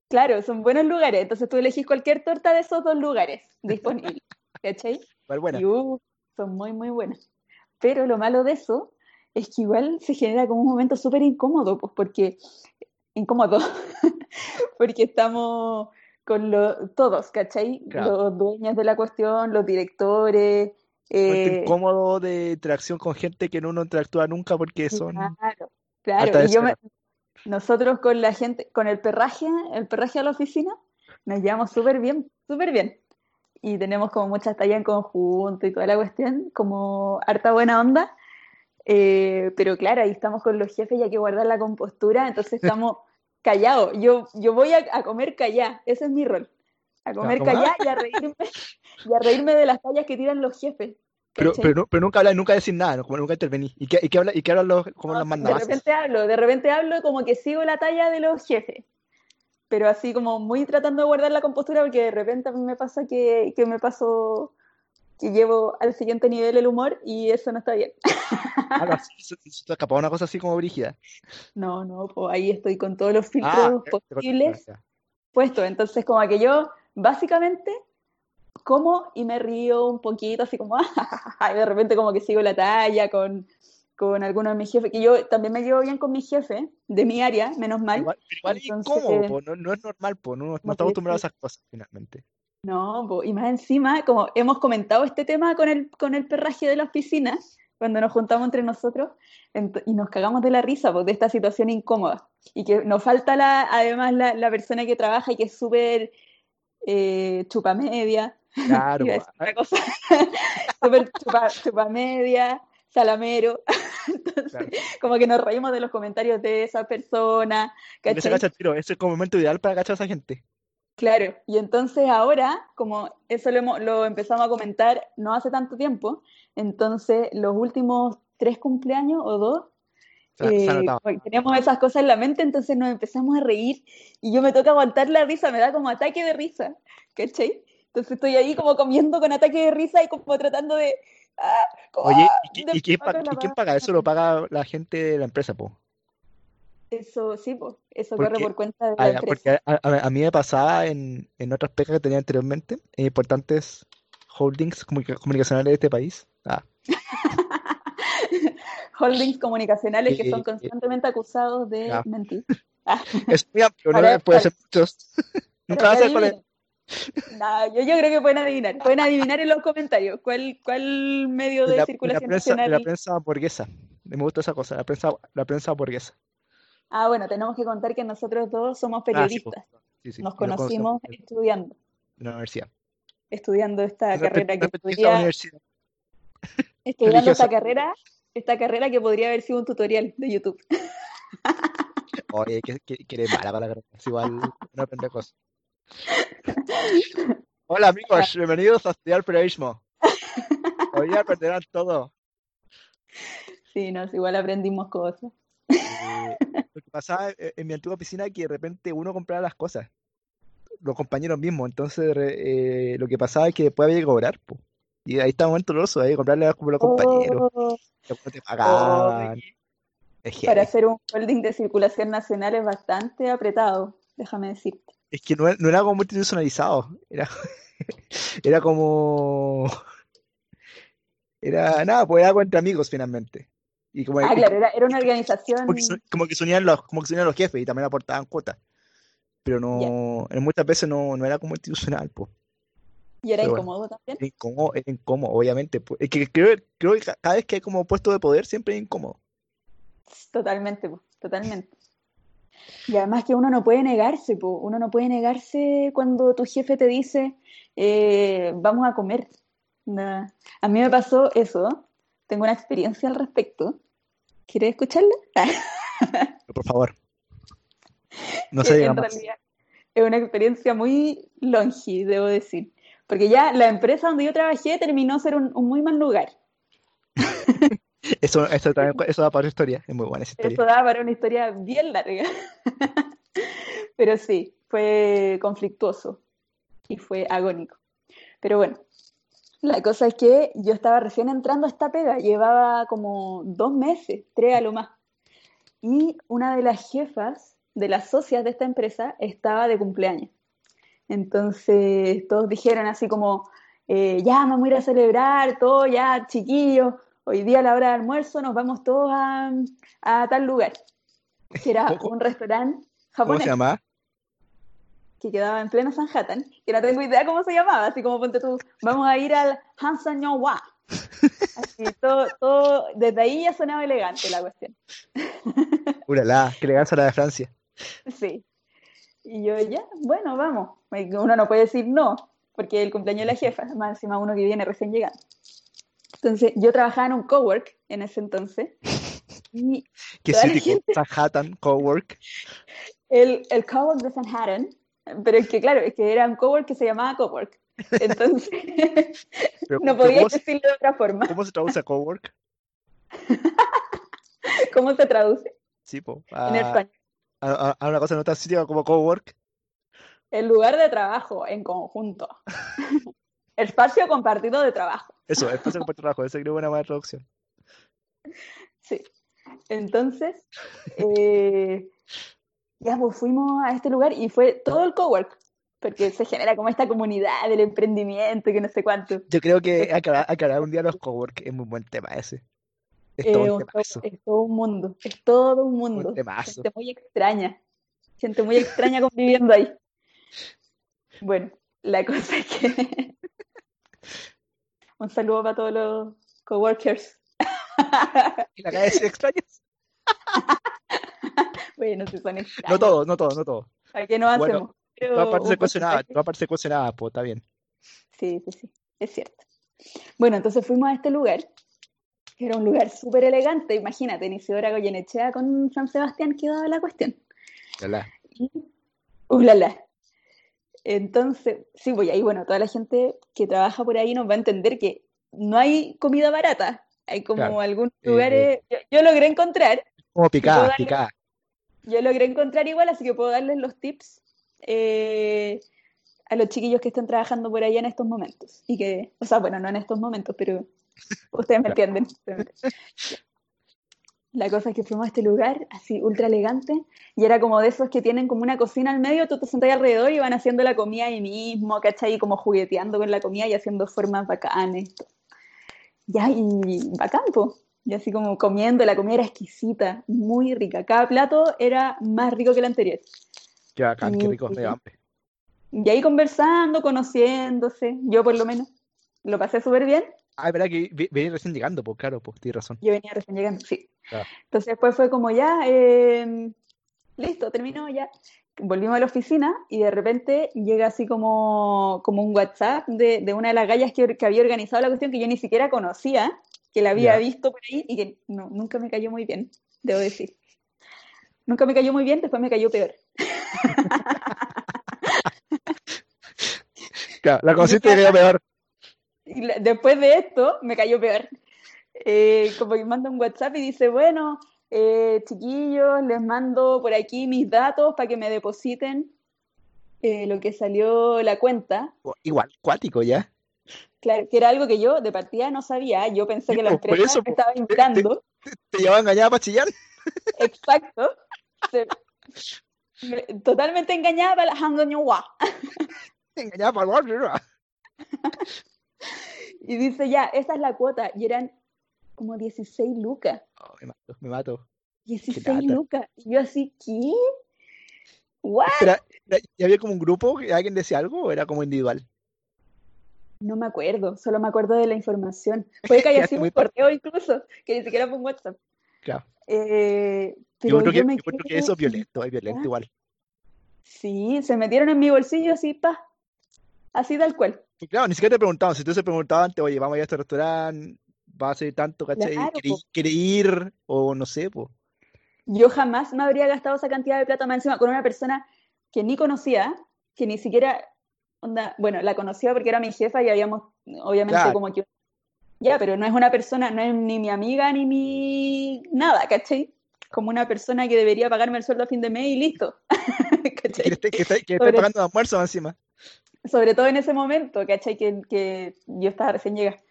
Speaker 2: Claro, son buenos lugares, entonces tú elegís cualquier torta de esos dos lugares disponibles, ¿cachai?
Speaker 1: Buena.
Speaker 2: Y uh, son muy, muy buenas. Pero lo malo de eso es que igual se genera como un momento súper incómodo, pues porque, incómodo, porque estamos con lo- todos, ¿cachai?
Speaker 1: Claro.
Speaker 2: Los dueños de la cuestión, los directores, eh,
Speaker 1: incómodo de interacción con gente que no uno interactúa nunca porque son
Speaker 2: claro, claro. Y yo me- nosotros con la gente, con el perraje, el perraje a la oficina, nos llevamos súper bien, súper bien. Y tenemos como muchas tallas en conjunto y toda la cuestión, como harta buena onda. Eh, pero claro, ahí estamos con los jefes y hay que guardar la compostura, entonces estamos callados. Yo, yo voy a, a comer callá, ese es mi rol. A comer callá y a reírme, y a reírme de las tallas que tiran los jefes.
Speaker 1: Pero, pero, no- pero nunca hablas, nunca decís nada, ¿no? como nunca intervenís. ¿Y qué, y qué habla, y qué hablan los, como
Speaker 2: No,
Speaker 1: los
Speaker 2: de
Speaker 1: mandamases?
Speaker 2: repente hablo, de repente hablo como que sigo la talla de los jefes, pero así como muy tratando de guardar la compostura porque de repente a mí me pasa que, que me paso, que llevo al siguiente nivel el humor y eso no está bien.
Speaker 1: Ah, no, se, se- se te escapaba una cosa así como brígida.
Speaker 2: No, no, pues ahí estoy con todos los
Speaker 1: Ah,
Speaker 2: filtros
Speaker 1: te
Speaker 2: posibles puestos, entonces como que yo básicamente como y me río un poquito, así como, y de repente como que sigo la talla con, con algunos de mis jefes, que yo también me llevo bien con mi jefe de mi área, menos mal.
Speaker 1: Igual, igual es
Speaker 2: Entonces,
Speaker 1: incómodo, po, no, no es normal, po, no, no
Speaker 2: como
Speaker 1: está
Speaker 2: que
Speaker 1: acostumbrado a esas cosas finalmente.
Speaker 2: No, po, y más encima, como hemos comentado este tema con el, con el perraje de las piscinas, cuando nos juntamos entre nosotros, y nos cagamos de la risa pues, de esta situación incómoda. Y que nos falta la, además la, la persona que trabaja y que es súper eh, chupamedia,
Speaker 1: Claro,
Speaker 2: iba a
Speaker 1: po.
Speaker 2: decir otra cosa, súper chupa, chupamedia, salamero. Entonces,
Speaker 1: Claro.
Speaker 2: como que nos reímos de los comentarios de esa persona,
Speaker 1: ese es como el momento ideal para cachar a esa gente.
Speaker 2: Claro, y entonces ahora, como eso lo, hemos- lo empezamos a comentar no hace tanto tiempo, entonces los últimos tres cumpleaños o dos,
Speaker 1: Se, se
Speaker 2: eh, teníamos esas cosas en la mente, entonces nos empezamos a reír y yo me toca aguantar la risa, me da como ataque de risa, ¿cachai? Entonces estoy ahí como comiendo con ataque de risa y como tratando de... ah, como,
Speaker 1: Oye,
Speaker 2: ah,
Speaker 1: ¿y,
Speaker 2: de
Speaker 1: qui- y quién,
Speaker 2: paga.
Speaker 1: eso? Lo paga la gente de la empresa, po.
Speaker 2: Eso, sí, pues, eso corre por cuenta de
Speaker 1: ah,
Speaker 2: la empresa.
Speaker 1: porque a, a- a mí me pasaba en, en otras pegas que tenía anteriormente, en importantes holdings comunica- comunicacionales de este país. Ah,
Speaker 2: Holdings comunicacionales que son
Speaker 1: eh, eh,
Speaker 2: constantemente acusados de
Speaker 1: ya.
Speaker 2: mentir. Ah.
Speaker 1: Es muy amplio, ¿no?
Speaker 2: Para-
Speaker 1: Puede
Speaker 2: para-
Speaker 1: ser muchos. Nunca
Speaker 2: Para
Speaker 1: va a
Speaker 2: adivinen. Nah, yo, yo creo que pueden adivinar. Pueden adivinar en los comentarios cuál, cuál medio
Speaker 1: De
Speaker 2: de
Speaker 1: la,
Speaker 2: circulación
Speaker 1: prensa, de la
Speaker 2: nacional.
Speaker 1: prensa burguesa. Me gusta esa cosa, la prensa, la prensa burguesa.
Speaker 2: Ah, bueno, tenemos que contar que nosotros dos somos
Speaker 1: Ah, sí, po.
Speaker 2: periodistas.
Speaker 1: Sí,
Speaker 2: Nos conocimos
Speaker 1: en
Speaker 2: estudiando,
Speaker 1: la universidad.
Speaker 2: estudiando esta carrera que
Speaker 1: universidad
Speaker 2: estudiando esta carrera, esta carrera que podría haber sido un tutorial de YouTube.
Speaker 1: Oye, que, que, que eres mala para la carrera. Es igual no aprende cosas. Hola amigos, bienvenidos a estudiar periodismo. Hoy aprenderán todo.
Speaker 2: Sí, no, igual aprendimos cosas.
Speaker 1: Eh, lo que pasaba en, mi antigua piscina es que de repente uno compraba las cosas. los compañeros mismos. Entonces, eh, lo que pasaba es que después había que cobrar, po. Y ahí está momento doloroso, que comprarle a como los compañeros.
Speaker 2: Oh,
Speaker 1: te pagaban. Es
Speaker 2: para hacer un holding de circulación nacional es bastante apretado, déjame decirte.
Speaker 1: Es que no, era- no era como institucionalizado, era, era como, era nada, pues era algo entre amigos finalmente. Y como,
Speaker 2: Ah,
Speaker 1: y
Speaker 2: claro, era, era una
Speaker 1: como que,
Speaker 2: organización,
Speaker 1: se- como que se unían los, como que se unían los jefes y también aportaban cuotas. Pero no, en muchas veces no, no era como institucional, pues.
Speaker 2: Y era
Speaker 1: Pero bueno,
Speaker 2: incómodo también.
Speaker 1: era incómodo, era incómodo, obviamente. pues. Es que creo, creo que ca- cada vez que hay como puesto de poder siempre es incómodo.
Speaker 2: Totalmente, po, totalmente. Y además que uno no puede negarse, po, uno no puede negarse cuando tu jefe te dice, eh, vamos a comer. Nah. A mí me pasó eso, tengo una experiencia al respecto. ¿Quieres escucharla?
Speaker 1: Por favor, no se diga
Speaker 2: en
Speaker 1: más.
Speaker 2: realidad es una experiencia muy longi, debo decir. Porque ya la empresa donde yo trabajé terminó ser un, un muy mal lugar.
Speaker 1: Eso, eso también, eso da para otra historia, es muy buena esa historia.
Speaker 2: Eso da para una historia bien larga. Pero sí, fue conflictuoso y fue agónico. Pero bueno, la cosa es que yo estaba recién entrando a esta pega, llevaba como dos meses, tres a lo más. Y una de las jefas de las socias de esta empresa estaba de cumpleaños. Entonces todos dijeron así como, eh, ya vamos a ir a celebrar, todo ya, chiquillos, hoy día a la hora de almuerzo nos vamos todos a, a tal lugar, que era
Speaker 1: ¿Cómo,
Speaker 2: un restaurante
Speaker 1: cómo se
Speaker 2: japonés que quedaba en pleno Sanhattan, que no tengo idea cómo se llamaba, así como ponte tú, vamos a ir al Hansan Wa. Así, todo, todo, desde ahí ya sonaba elegante la cuestión.
Speaker 1: Uralá, que elegancia la de Francia.
Speaker 2: Sí. Y yo, ya, bueno, vamos. Uno no puede decir no, porque el cumpleaños de la jefa, más encima uno que viene recién llegando. Entonces, yo trabajaba en un cowork en ese entonces, y
Speaker 1: Qué
Speaker 2: gente,
Speaker 1: Manhattan, Cowork.
Speaker 2: el, el cowork de Sanhattan, pero es que claro, es que era un cowork que se llamaba cowork. Entonces,
Speaker 1: Pero,
Speaker 2: no podía
Speaker 1: ¿cómo se,
Speaker 2: decirlo de otra forma.
Speaker 1: cómo se traduce a Cowork?
Speaker 2: ¿Cómo se traduce
Speaker 1: Sí, po,
Speaker 2: en español?
Speaker 1: A, una cosa no tan cítica como Cowork.
Speaker 2: El lugar de trabajo en conjunto. Espacio compartido de trabajo.
Speaker 1: Eso, espacio compartido de trabajo. Esa creo que es una buena traducción.
Speaker 2: Sí. Entonces, eh, ya pues fuimos a este lugar y fue todo el cowork, porque se genera como esta comunidad del emprendimiento que no sé cuánto.
Speaker 1: Yo creo que aclarar, aclarar un día los Cowork es muy buen tema ese. Es
Speaker 2: Eh,
Speaker 1: todo un
Speaker 2: un-
Speaker 1: temazo.
Speaker 2: es todo un mundo, es todo un
Speaker 1: Un
Speaker 2: mundo.
Speaker 1: temazo.
Speaker 2: Gente muy extraña, gente muy extraña conviviendo ahí. Bueno, la cosa es que un saludo para todos los coworkers.
Speaker 1: ¿Y la de extraños?
Speaker 2: Bueno, si son
Speaker 1: No
Speaker 2: extraños,
Speaker 1: todos, no todos, no todos.
Speaker 2: ¿para qué no
Speaker 1: Bueno,
Speaker 2: hacemos?
Speaker 1: toda
Speaker 2: Pero
Speaker 1: parte
Speaker 2: un
Speaker 1: toda parte se cuestionaba, pues está bien.
Speaker 2: sí, sí, sí, es cierto. Bueno, entonces fuimos a este lugar, era un lugar súper elegante, imagínate, Isidora Goyenechea con San Sebastián quedaba la cuestión. Y, ulala. Entonces, sí, voy ahí, bueno, toda la gente que trabaja por ahí nos va a entender que no hay comida barata. Hay como
Speaker 1: Claro.
Speaker 2: algunos
Speaker 1: Eh,
Speaker 2: lugares, yo, yo logré encontrar,
Speaker 1: como picada,
Speaker 2: darle,
Speaker 1: picada.
Speaker 2: yo logré encontrar igual, así que puedo darles los tips eh, a los chiquillos que estén trabajando por allá en estos momentos. Y que, o sea, bueno, no en estos momentos, pero ustedes me entienden. La cosa es que fuimos a este lugar así ultra elegante y era como de esos que tienen como una cocina al medio, tú te sentás alrededor y van haciendo la comida ahí mismo, ¿cachai? Y como jugueteando con la comida y haciendo formas bacanes. Ya, y bacán, po. Y así como comiendo, la comida era exquisita, muy rica. Cada plato era más rico que el anterior.
Speaker 1: Bacán, qué rico, hambre.
Speaker 2: y ahí conversando, conociéndose, yo por lo menos lo pasé súper bien.
Speaker 1: Ah, es verdad que venís recién llegando, pues claro, pues tienes razón.
Speaker 2: Yo venía recién llegando, sí.
Speaker 1: Claro.
Speaker 2: Entonces después fue como ya, eh, listo, terminó ya. Volvimos a la oficina y de repente llega así como, como un WhatsApp de, de una de las gallas que, que había organizado la cuestión que yo ni siquiera conocía, que la había
Speaker 1: Ya.
Speaker 2: visto por ahí y que no, nunca me cayó muy bien, debo decir. Nunca me cayó muy bien, después me cayó peor.
Speaker 1: Claro, la
Speaker 2: ella-
Speaker 1: quedó peor.
Speaker 2: Y la- después de esto, me cayó peor. Eh, como que manda un WhatsApp y dice, bueno, eh, chiquillos, les mando por aquí mis datos para que me depositen. eh, lo que salió la cuenta,
Speaker 1: Igual, cuático ya.
Speaker 2: claro, que era algo que yo de partida no sabía, yo pensé que la
Speaker 1: por
Speaker 2: empresa
Speaker 1: eso,
Speaker 2: me
Speaker 1: po.
Speaker 2: estaba
Speaker 1: Te- te-
Speaker 2: invitando,
Speaker 1: ¿Te llevaba engañada para chillar?
Speaker 2: exacto, se- me- totalmente engañada para la.
Speaker 1: Engañada para el.
Speaker 2: Y dice, ya, esta es la cuota, y eran como 16 lucas,
Speaker 1: Oh, me mato, me mato.
Speaker 2: 16
Speaker 1: lata.
Speaker 2: lucas, y yo así, ¿qué? ¿What?
Speaker 1: Pero, ¿y había como un grupo que alguien decía algo o era como individual?
Speaker 2: No me acuerdo, solo me acuerdo de la información. Puede que haya
Speaker 1: Ya,
Speaker 2: sido un correo incluso, que ni siquiera fue un WhatsApp.
Speaker 1: Claro.
Speaker 2: Eh,
Speaker 1: Yo
Speaker 2: pero
Speaker 1: creo que,
Speaker 2: yo me
Speaker 1: yo creo que
Speaker 2: quedé
Speaker 1: eso es violento, es violento igual.
Speaker 2: Sí, se metieron en mi bolsillo así, pa, así tal cual.
Speaker 1: Claro, ni siquiera te preguntaban, si tú se preguntaban antes, oye, vamos a ir a este restaurante, va a ser tanto, ¿cachai?
Speaker 2: Claro,
Speaker 1: ¿Quiere,
Speaker 2: po.
Speaker 1: quiere ir? O no sé, pues.
Speaker 2: Yo jamás me habría gastado esa cantidad de plata más encima con una persona que ni conocía, que ni siquiera, onda, bueno, la conocía porque era mi jefa y habíamos, obviamente,
Speaker 1: Claro.
Speaker 2: como que, ya, pero no es una persona, no es ni mi amiga ni mi nada, ¿cachai? Como una persona que debería pagarme el sueldo a fin de mes y listo,
Speaker 1: Que esté, que esté, que esté
Speaker 2: Sobre-
Speaker 1: pagando de almuerzo encima.
Speaker 2: Sobre todo en ese momento, ¿cachai? Que, que yo estaba recién llegada.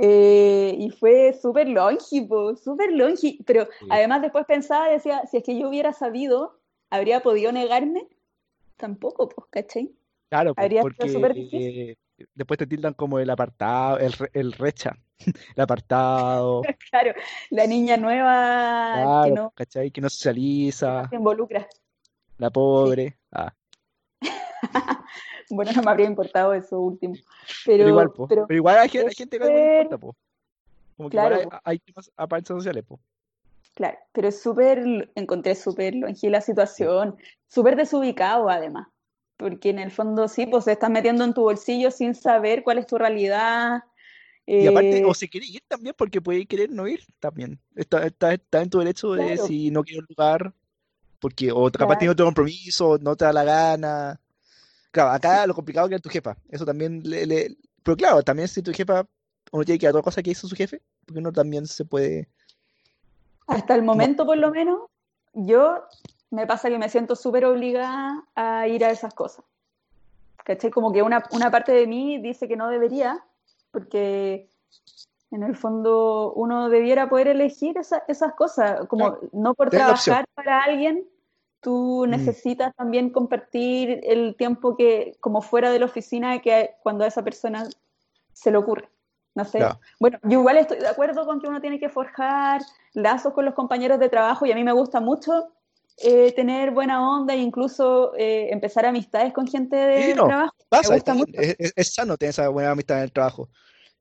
Speaker 2: Eh, y fue súper longi, po, súper longi. Pero
Speaker 1: Sí.
Speaker 2: además después pensaba, decía, si es que yo hubiera sabido, ¿habría podido negarme? Tampoco, pues, ¿cachai?
Speaker 1: Claro, pues,
Speaker 2: Habría sido
Speaker 1: porque
Speaker 2: súper difícil.
Speaker 1: eh, después te tildan como el apartado, el, el recha, el apartado,
Speaker 2: Claro, la niña nueva que
Speaker 1: claro,
Speaker 2: no,
Speaker 1: ¿cachai? Que no
Speaker 2: que no
Speaker 1: socializa,
Speaker 2: se involucra.
Speaker 1: la pobre. Ah,
Speaker 2: Bueno, no me habría importado eso último.
Speaker 1: pero
Speaker 2: Pero,
Speaker 1: igual, po.
Speaker 2: pero
Speaker 1: Pero igual hay gente, hay gente que no le importa, po. Como que
Speaker 2: Claro,
Speaker 1: igual hay, temas apariencias sociales, po.
Speaker 2: Claro, pero es súper, encontré súper longe la situación, súper desubicado además, porque en el fondo sí, pues te estás metiendo en tu bolsillo sin saber cuál es tu realidad.
Speaker 1: Y aparte,
Speaker 2: eh,
Speaker 1: o si quiere ir también, porque puede querer no ir también. Está, está, está en tu derecho de
Speaker 2: Claro.
Speaker 1: si no quiere un lugar, porque o capaz
Speaker 2: Claro.
Speaker 1: tiene otro compromiso, no te da la gana. Claro, acá lo complicado que es tu jefa. Eso también le, le- Pero claro, también si tu jefa, uno tiene que dar otra cosa que hizo su jefe, porque uno también se puede.
Speaker 2: hasta el momento por lo menos, yo me pasa que me siento súper obligada a ir a esas cosas. ¿Cachai? Como que una, una parte de mí dice que no debería, porque en el fondo uno debiera poder elegir esa- esas cosas, como no por trabajar para alguien, tú
Speaker 1: Mm.
Speaker 2: necesitas también compartir el tiempo que, como fuera de la oficina, que cuando a esa persona se le ocurre. No sé.
Speaker 1: Claro.
Speaker 2: Bueno, yo igual estoy de acuerdo con que uno tiene que forjar lazos con los compañeros de trabajo y a mí me gusta mucho eh, tener buena onda e incluso eh, empezar amistades con gente de
Speaker 1: Sí, no,
Speaker 2: trabajo.
Speaker 1: Pasa,
Speaker 2: me gusta
Speaker 1: está bien,
Speaker 2: mucho.
Speaker 1: es, es- es sano tener esa buena amistad en el trabajo.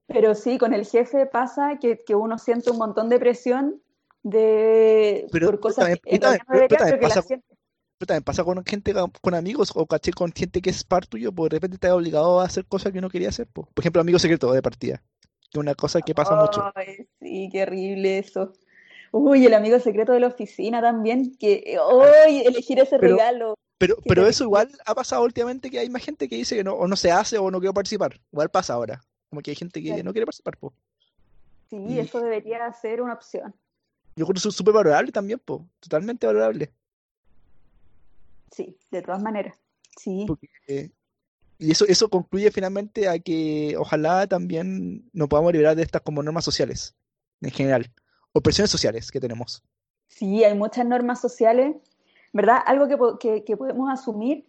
Speaker 2: Pero sí, con el jefe pasa que, que uno siente un montón de presión de,
Speaker 1: Pero-
Speaker 2: por cosas
Speaker 1: también-
Speaker 2: que
Speaker 1: también- pero
Speaker 2: pero que
Speaker 1: también
Speaker 2: la
Speaker 1: pasa- Pero también pasa con gente, con, amigos o caché con gente que es par tuyo, pues de repente estás obligado a hacer cosas que no quería hacer. po. Por ejemplo, amigo secreto de partida. Que es una cosa que pasa mucho.
Speaker 2: Ay, sí, qué horrible eso. Uy, el amigo secreto de la oficina también, que, uy, elegir ese
Speaker 1: Pero-
Speaker 2: regalo.
Speaker 1: Pero, pero eso igual ha pasado últimamente que hay más gente que dice que no, o no se hace o no quiero participar. Igual pasa ahora. Como que hay gente que no quiere participar, po.
Speaker 2: Sí,
Speaker 1: Y-
Speaker 2: eso debería ser una opción.
Speaker 1: Yo creo que eso es súper valorable también, po. Totalmente valorable.
Speaker 2: Sí, de todas maneras. Sí,
Speaker 1: Porque, eh, y eso, eso concluye finalmente a que ojalá también nos podamos liberar de estas como normas sociales, en general, o presiones sociales que tenemos.
Speaker 2: sí, hay muchas normas sociales, ¿verdad? Algo que, que, que podemos asumir,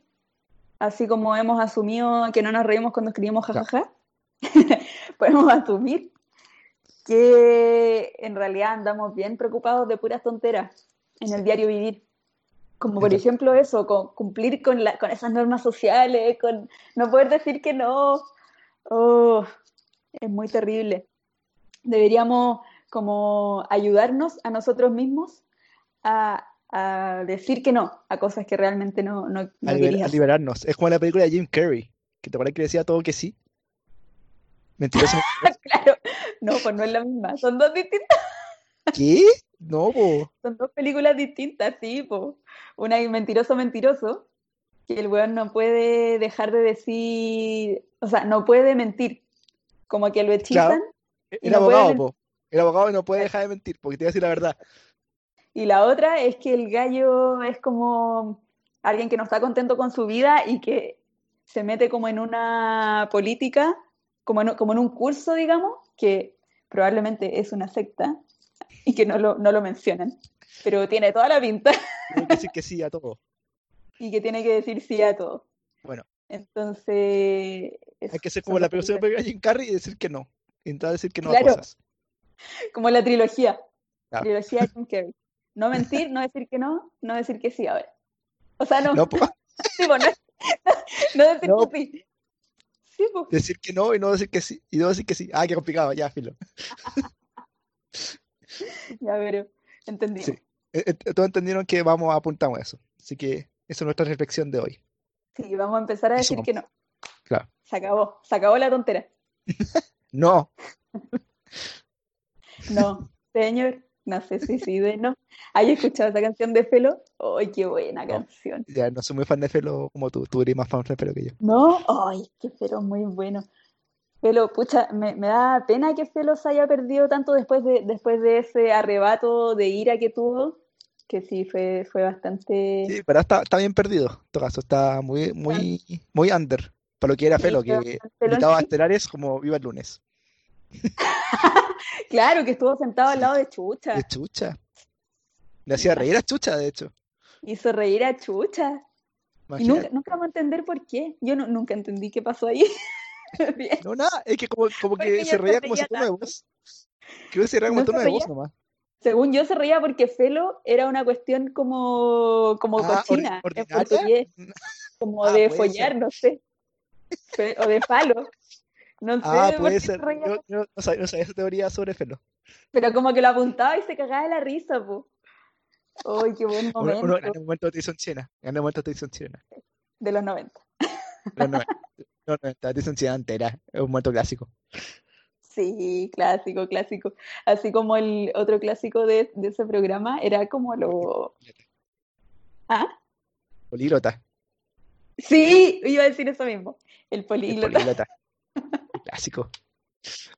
Speaker 2: así como hemos asumido que no nos reímos cuando escribimos
Speaker 1: Claro.
Speaker 2: jajaja, podemos asumir que en realidad andamos bien preocupados de puras tonteras en el diario vivir. Como por
Speaker 1: Exacto.
Speaker 2: ejemplo eso, con cumplir con, la, con esas normas sociales, con no poder decir que no. Oh, es muy terrible. Deberíamos como ayudarnos a nosotros mismos a, a decir que no a cosas que realmente no, no, no
Speaker 1: a, liber-
Speaker 2: querías
Speaker 1: a liberarnos. Es como la película de Jim Carrey, que te parece que decía todo que sí. Mentiroso.
Speaker 2: Claro, no, pues no es la misma. Son dos distintas,
Speaker 1: ¿Qué? No, po.
Speaker 2: son dos películas distintas, sí, po. Una es mentiroso, mentiroso, que el weón no puede dejar de decir, o sea, no puede mentir. Como que lo hechizan Y
Speaker 1: El
Speaker 2: no puede
Speaker 1: abogado, po. El abogado no puede dejar de mentir porque te va a decir la verdad.
Speaker 2: Y la otra es que el gallo es como alguien que no está contento con su vida y que se mete como en una política, como en, como en un curso, digamos, que probablemente es una secta y que no lo, no lo mencionan, pero tiene toda la pinta.
Speaker 1: Tiene que decir que sí a todo.
Speaker 2: y que tiene que decir sí a todo.
Speaker 1: Bueno.
Speaker 2: Entonces...
Speaker 1: Hay que ser como la persona de Jim Carrey y decir que no. Intentar decir que no
Speaker 2: claro.
Speaker 1: a cosas.
Speaker 2: Como la trilogía.
Speaker 1: Claro.
Speaker 2: Trilogía de Jim Carrey. No mentir, no decir que no, no decir que sí ahora. O sea, no.
Speaker 1: No,
Speaker 2: Sí, pues, no, no decir
Speaker 1: No.
Speaker 2: que sí. Sí, pues.
Speaker 1: decir que no y no decir que sí. Y no decir que sí. Ah, qué complicado, ya, filo.
Speaker 2: Ya, pero entendí.
Speaker 1: Sí. Eh, eh, Todos entendieron que vamos a apuntamos a eso. Así que esa es nuestra reflexión de hoy.
Speaker 2: Sí, vamos a empezar a decir que no.
Speaker 1: Claro.
Speaker 2: Se acabó, se acabó la tontera.
Speaker 1: No,
Speaker 2: No, señor, no se suicide, no. ¿Hay escuchado esa canción de Felo? ¡Ay, qué buena
Speaker 1: No.
Speaker 2: canción!
Speaker 1: ya no soy muy fan de Felo como tú. Tú eres más fan de Felo que yo.
Speaker 2: ¿No? ¡Ay, qué Felo muy bueno! Felo, pucha, me, me da pena que Felo se haya perdido tanto después de, después de ese arrebato de ira que tuvo, que sí, fue, fue bastante...
Speaker 1: Sí, pero está, está bien perdido. En todo caso, está muy, muy, muy under. Para lo que era
Speaker 2: Sí,
Speaker 1: Felo,
Speaker 2: fue
Speaker 1: que invitaba a
Speaker 2: sí.
Speaker 1: estelares como Viva el lunes.
Speaker 2: Claro, que estuvo sentado al
Speaker 1: Sí.
Speaker 2: lado de Chucha.
Speaker 1: De chucha. Le hacía reír a chucha, de hecho.
Speaker 2: Hizo reír a Chucha. Y nunca, nunca vamos a entender por qué. Yo no- nunca entendí qué pasó ahí. Bien.
Speaker 1: No, nada, es que como, como que se
Speaker 2: se
Speaker 1: reía como su tono de voz. Creo que se reía como
Speaker 2: No
Speaker 1: tono
Speaker 2: se
Speaker 1: de voz nomás.
Speaker 2: Según yo se reía porque Felo era una cuestión como, como
Speaker 1: Ah,
Speaker 2: cochina en portugués, como
Speaker 1: Ah,
Speaker 2: de follar,
Speaker 1: ser.
Speaker 2: no sé. Fe- O de falo. No sé
Speaker 1: Ah, puede
Speaker 2: se
Speaker 1: ser.
Speaker 2: reía.
Speaker 1: Yo, yo no sabía, no sabía esa teoría sobre Felo.
Speaker 2: Pero como que lo apuntaba y se cagaba de la risa, po. ¡Ay, qué buen
Speaker 1: Uno, uno
Speaker 2: momento!
Speaker 1: en el momento de chilena. En el momento de chilena.
Speaker 2: De los 90.
Speaker 1: Los 90. Los 90, televisión chilena entera. Es un momento clásico.
Speaker 2: Sí, clásico, clásico. Así como el otro clásico de, de ese programa era como lo... ¿Ah?
Speaker 1: Políglota.
Speaker 2: Sí, iba a decir eso mismo. El
Speaker 1: El
Speaker 2: políglota.
Speaker 1: políglota. Clásico.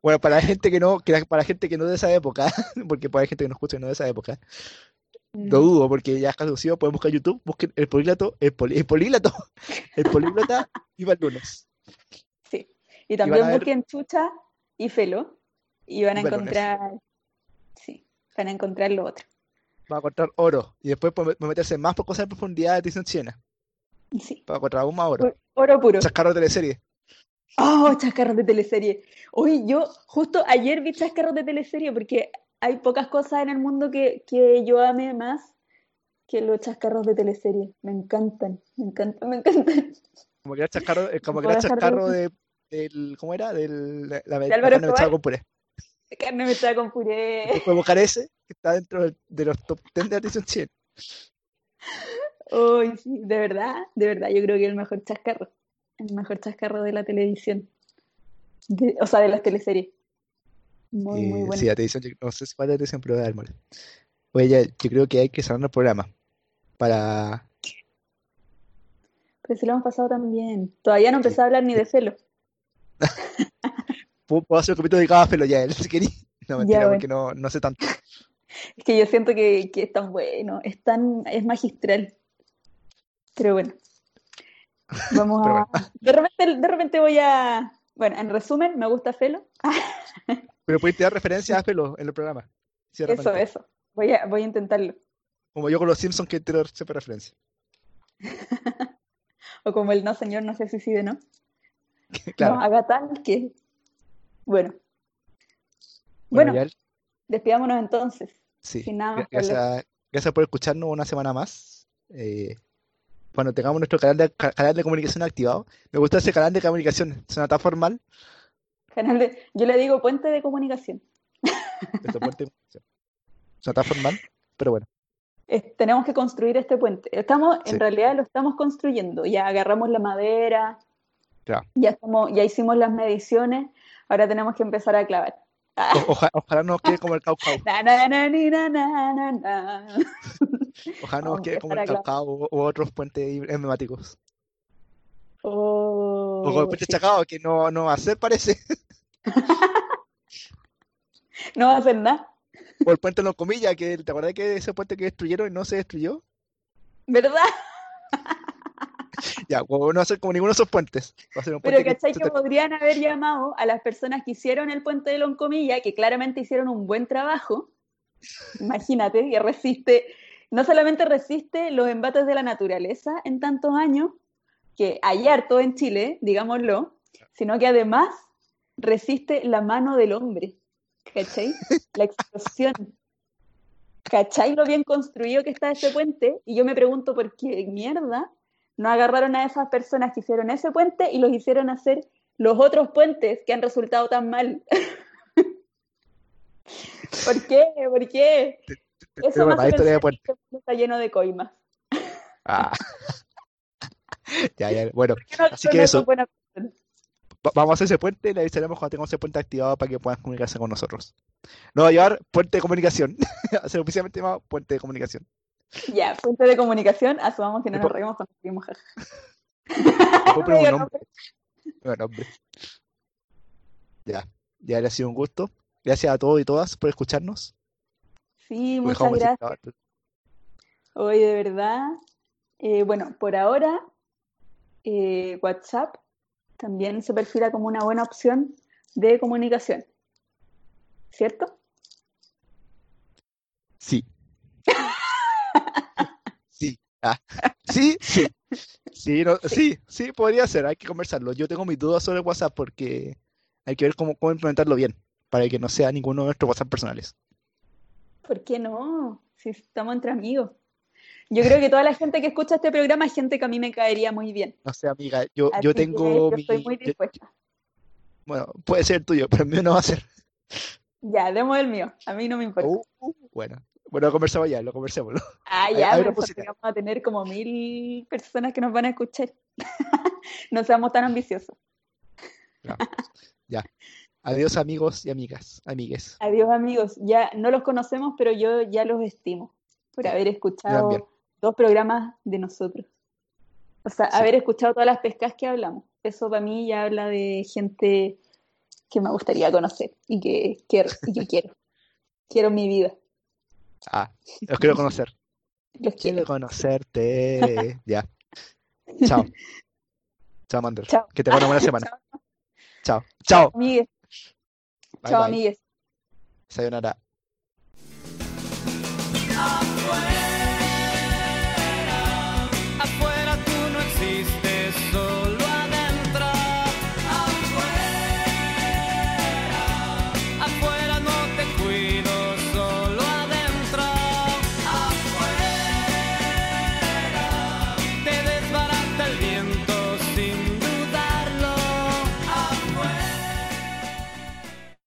Speaker 1: Bueno, para la gente que no, que la- para la gente que no es de esa época, porque puede haber gente que no escucha no de esa época, lo dudo porque ya es caducido, pueden buscar YouTube, busquen el polígloto, el, poli- el polígloto, el políglota iba el lunes.
Speaker 2: Sí. Y
Speaker 1: van
Speaker 2: también
Speaker 1: ver-
Speaker 2: busquen Chucha y Felo y van a
Speaker 1: Y balones.
Speaker 2: encontrar, sí, van a encontrar lo otro.
Speaker 1: Va a encontrar oro y después puede meterse más por cosas de profundidad de televisión chilena.
Speaker 2: Sí,
Speaker 1: Para encontrar aún más oro.
Speaker 2: oro puro.
Speaker 1: Chascarro de teleserie.
Speaker 2: Oh, chascarros de teleserie. Hoy yo justo ayer vi chascarros de teleserie porque hay pocas cosas en el mundo que, que yo ame más que los chascarros de teleserie. Me encantan, me encantan, me encantan.
Speaker 1: Como que era chascarro, eh, como que era
Speaker 2: de
Speaker 1: chascarro de, del, ¿cómo era? Del, la, la,
Speaker 2: ¿De
Speaker 1: la carne mechada con puré.
Speaker 2: Carne mechada con puré.
Speaker 1: Después puede buscar ese, que está dentro del- de los top 10 de televisión chilena.
Speaker 2: Uy, sí, de verdad, de verdad, yo creo que es el mejor chascarro. El mejor chascarro de la televisión. De- o sea, de las teleseries. Muy, muy
Speaker 1: Eh,
Speaker 2: bueno.
Speaker 1: sí, la televisión, yo no sé si cuál es la televisión, pero mole. Oye, yo creo que hay que cerrar el programa para...
Speaker 2: Pero se lo hemos pasado también. Todavía no empecé a hablar ni de celo.
Speaker 1: ¿Puedo, hacer un capítulo dedicado a Felo ya, él, si querí? No, mentira,
Speaker 2: bueno.
Speaker 1: porque no, no sé tanto.
Speaker 2: Es que yo siento que, que es tan bueno, es tan, es magistral. Pero bueno. Vamos
Speaker 1: Pero
Speaker 2: a. De repente, de repente voy a. Bueno, en resumen, me gusta Felo.
Speaker 1: Pero puedes dar referencias a Felo en el programa. Sí, de
Speaker 2: Eso, eso. Voy a, voy a intentarlo.
Speaker 1: Como yo con los Simpsons que te lo siempre referencia.
Speaker 2: O como el no señor no se suicide, ¿no?
Speaker 1: Claro.
Speaker 2: No haga tal que. Bueno.
Speaker 1: Bueno,
Speaker 2: despidámonos entonces.
Speaker 1: sí.
Speaker 2: sin nada más que
Speaker 1: Gracias, gracias por escucharnos una semana más. Eh, cuando tengamos nuestro canal de, ca- canal de comunicación activado. Me gusta ese canal de comunicación. Suena tan formal.
Speaker 2: Canal de, yo le digo puente de comunicación.
Speaker 1: de soporte de comunicación. Suena tan formal, pero bueno.
Speaker 2: Es- tenemos que construir este puente. Estamos, en realidad lo estamos construyendo. Ya agarramos la madera,
Speaker 1: Ya.
Speaker 2: ya estamos, ya hicimos las mediciones, ahora tenemos que empezar a clavar.
Speaker 1: O- oja- ojalá no quede como el Caucao. Ojalá no quede como el Caucao o, otros puentes emblemáticos.
Speaker 2: Oh,
Speaker 1: O como el puente
Speaker 2: sí.
Speaker 1: Chacao, que no, no va a ser, parece.
Speaker 2: No va a hacer nada,
Speaker 1: O el puente Los Comillas, que ¿te acuerdas que ese puente que destruyeron y no se destruyó?
Speaker 2: ¿verdad?
Speaker 1: Ya, como no hacer como ninguno de esos puentes. Va a ser un
Speaker 2: Pero
Speaker 1: puente que
Speaker 2: ¿cachai que
Speaker 1: te-
Speaker 2: podrían haber llamado a las personas que hicieron el puente de Loncomilla, que claramente hicieron un buen trabajo? Imagínate, que resiste, no solamente resiste los embates de la naturaleza en tantos años, que hay harto en Chile, digámoslo, sino que además resiste la mano del hombre, ¿cachai? La explosión. ¿Cachai lo bien construido que está ese puente? Y yo me pregunto por qué mierda no agarraron a esas personas que hicieron ese puente y los hicieron hacer los otros puentes que han resultado tan mal. ¿Por qué? ¿Por qué?
Speaker 1: te-
Speaker 2: Eso
Speaker 1: te-
Speaker 2: hace
Speaker 1: historia de puente.
Speaker 2: está lleno de coimas.
Speaker 1: Ah. Ya, ya, bueno,
Speaker 2: ¿Por qué no
Speaker 1: Así que eso. Vamos a hacer ese puente y le avisaremos cuando tengamos ese puente activado para que puedan comunicarse con nosotros. Nos va a llevar puente de comunicación. Ser oficialmente llamado puente de comunicación.
Speaker 2: Ya, puente de comunicación, asumamos que no nos reímos cuando escribimos jaja.
Speaker 1: Ya, ya le ha sido un gusto. Gracias a todos y todas por escucharnos.
Speaker 2: Sí,
Speaker 1: Lo
Speaker 2: muchas gracias. Hoy de verdad. eh, bueno, por ahora, eh, WhatsApp también se perfila como una buena opción de comunicación. ¿Cierto?
Speaker 1: Sí. Sí. Ah. Sí, sí. Sí, no, sí, sí, podría ser. Hay que conversarlo. Yo tengo mis dudas sobre WhatsApp porque hay que ver cómo, cómo implementarlo bien para que no sea ninguno de nuestros WhatsApp personales.
Speaker 2: ¿Por qué no? Si estamos entre amigos. Yo creo que toda la gente que escucha este programa es gente que a mí me caería muy bien.
Speaker 1: No sé, amiga, yo,
Speaker 2: Así
Speaker 1: yo
Speaker 2: que
Speaker 1: tengo
Speaker 2: yo estoy muy dispuesta.
Speaker 1: bueno, puede ser tuyo, pero el mío no va a ser.
Speaker 2: Ya, demos el mío. A mí no me importa.
Speaker 1: Uh, bueno, bueno, lo conversamos ya, lo conversemos.
Speaker 2: Ah,
Speaker 1: hay-
Speaker 2: ya,
Speaker 1: hay
Speaker 2: pero
Speaker 1: posibilidad.
Speaker 2: porque vamos a tener como mil personas que nos van a escuchar. No seamos tan ambiciosos.
Speaker 1: Adiós, amigos y amigas, amigues.
Speaker 2: Adiós, amigos. Ya no los conocemos, pero yo ya los estimo por haber
Speaker 1: también.
Speaker 2: escuchado dos programas de nosotros. O sea,
Speaker 1: Sí.
Speaker 2: haber escuchado todas las pescas que hablamos. Eso para mí ya habla de gente que me gustaría conocer y que quiero. Y que quiero. quiero mi vida.
Speaker 1: Ah, los quiero conocer.
Speaker 2: Los
Speaker 1: Quiero
Speaker 2: quiero.
Speaker 1: conocerte. Ya. Chao. Chao, Mander.
Speaker 2: Chao.
Speaker 1: Que tenga una buena semana.
Speaker 2: Chao,
Speaker 1: Chao. Chao.
Speaker 2: amigues.
Speaker 1: Bye,
Speaker 2: Chao,
Speaker 1: bye.
Speaker 2: amigues.
Speaker 1: Sayonara.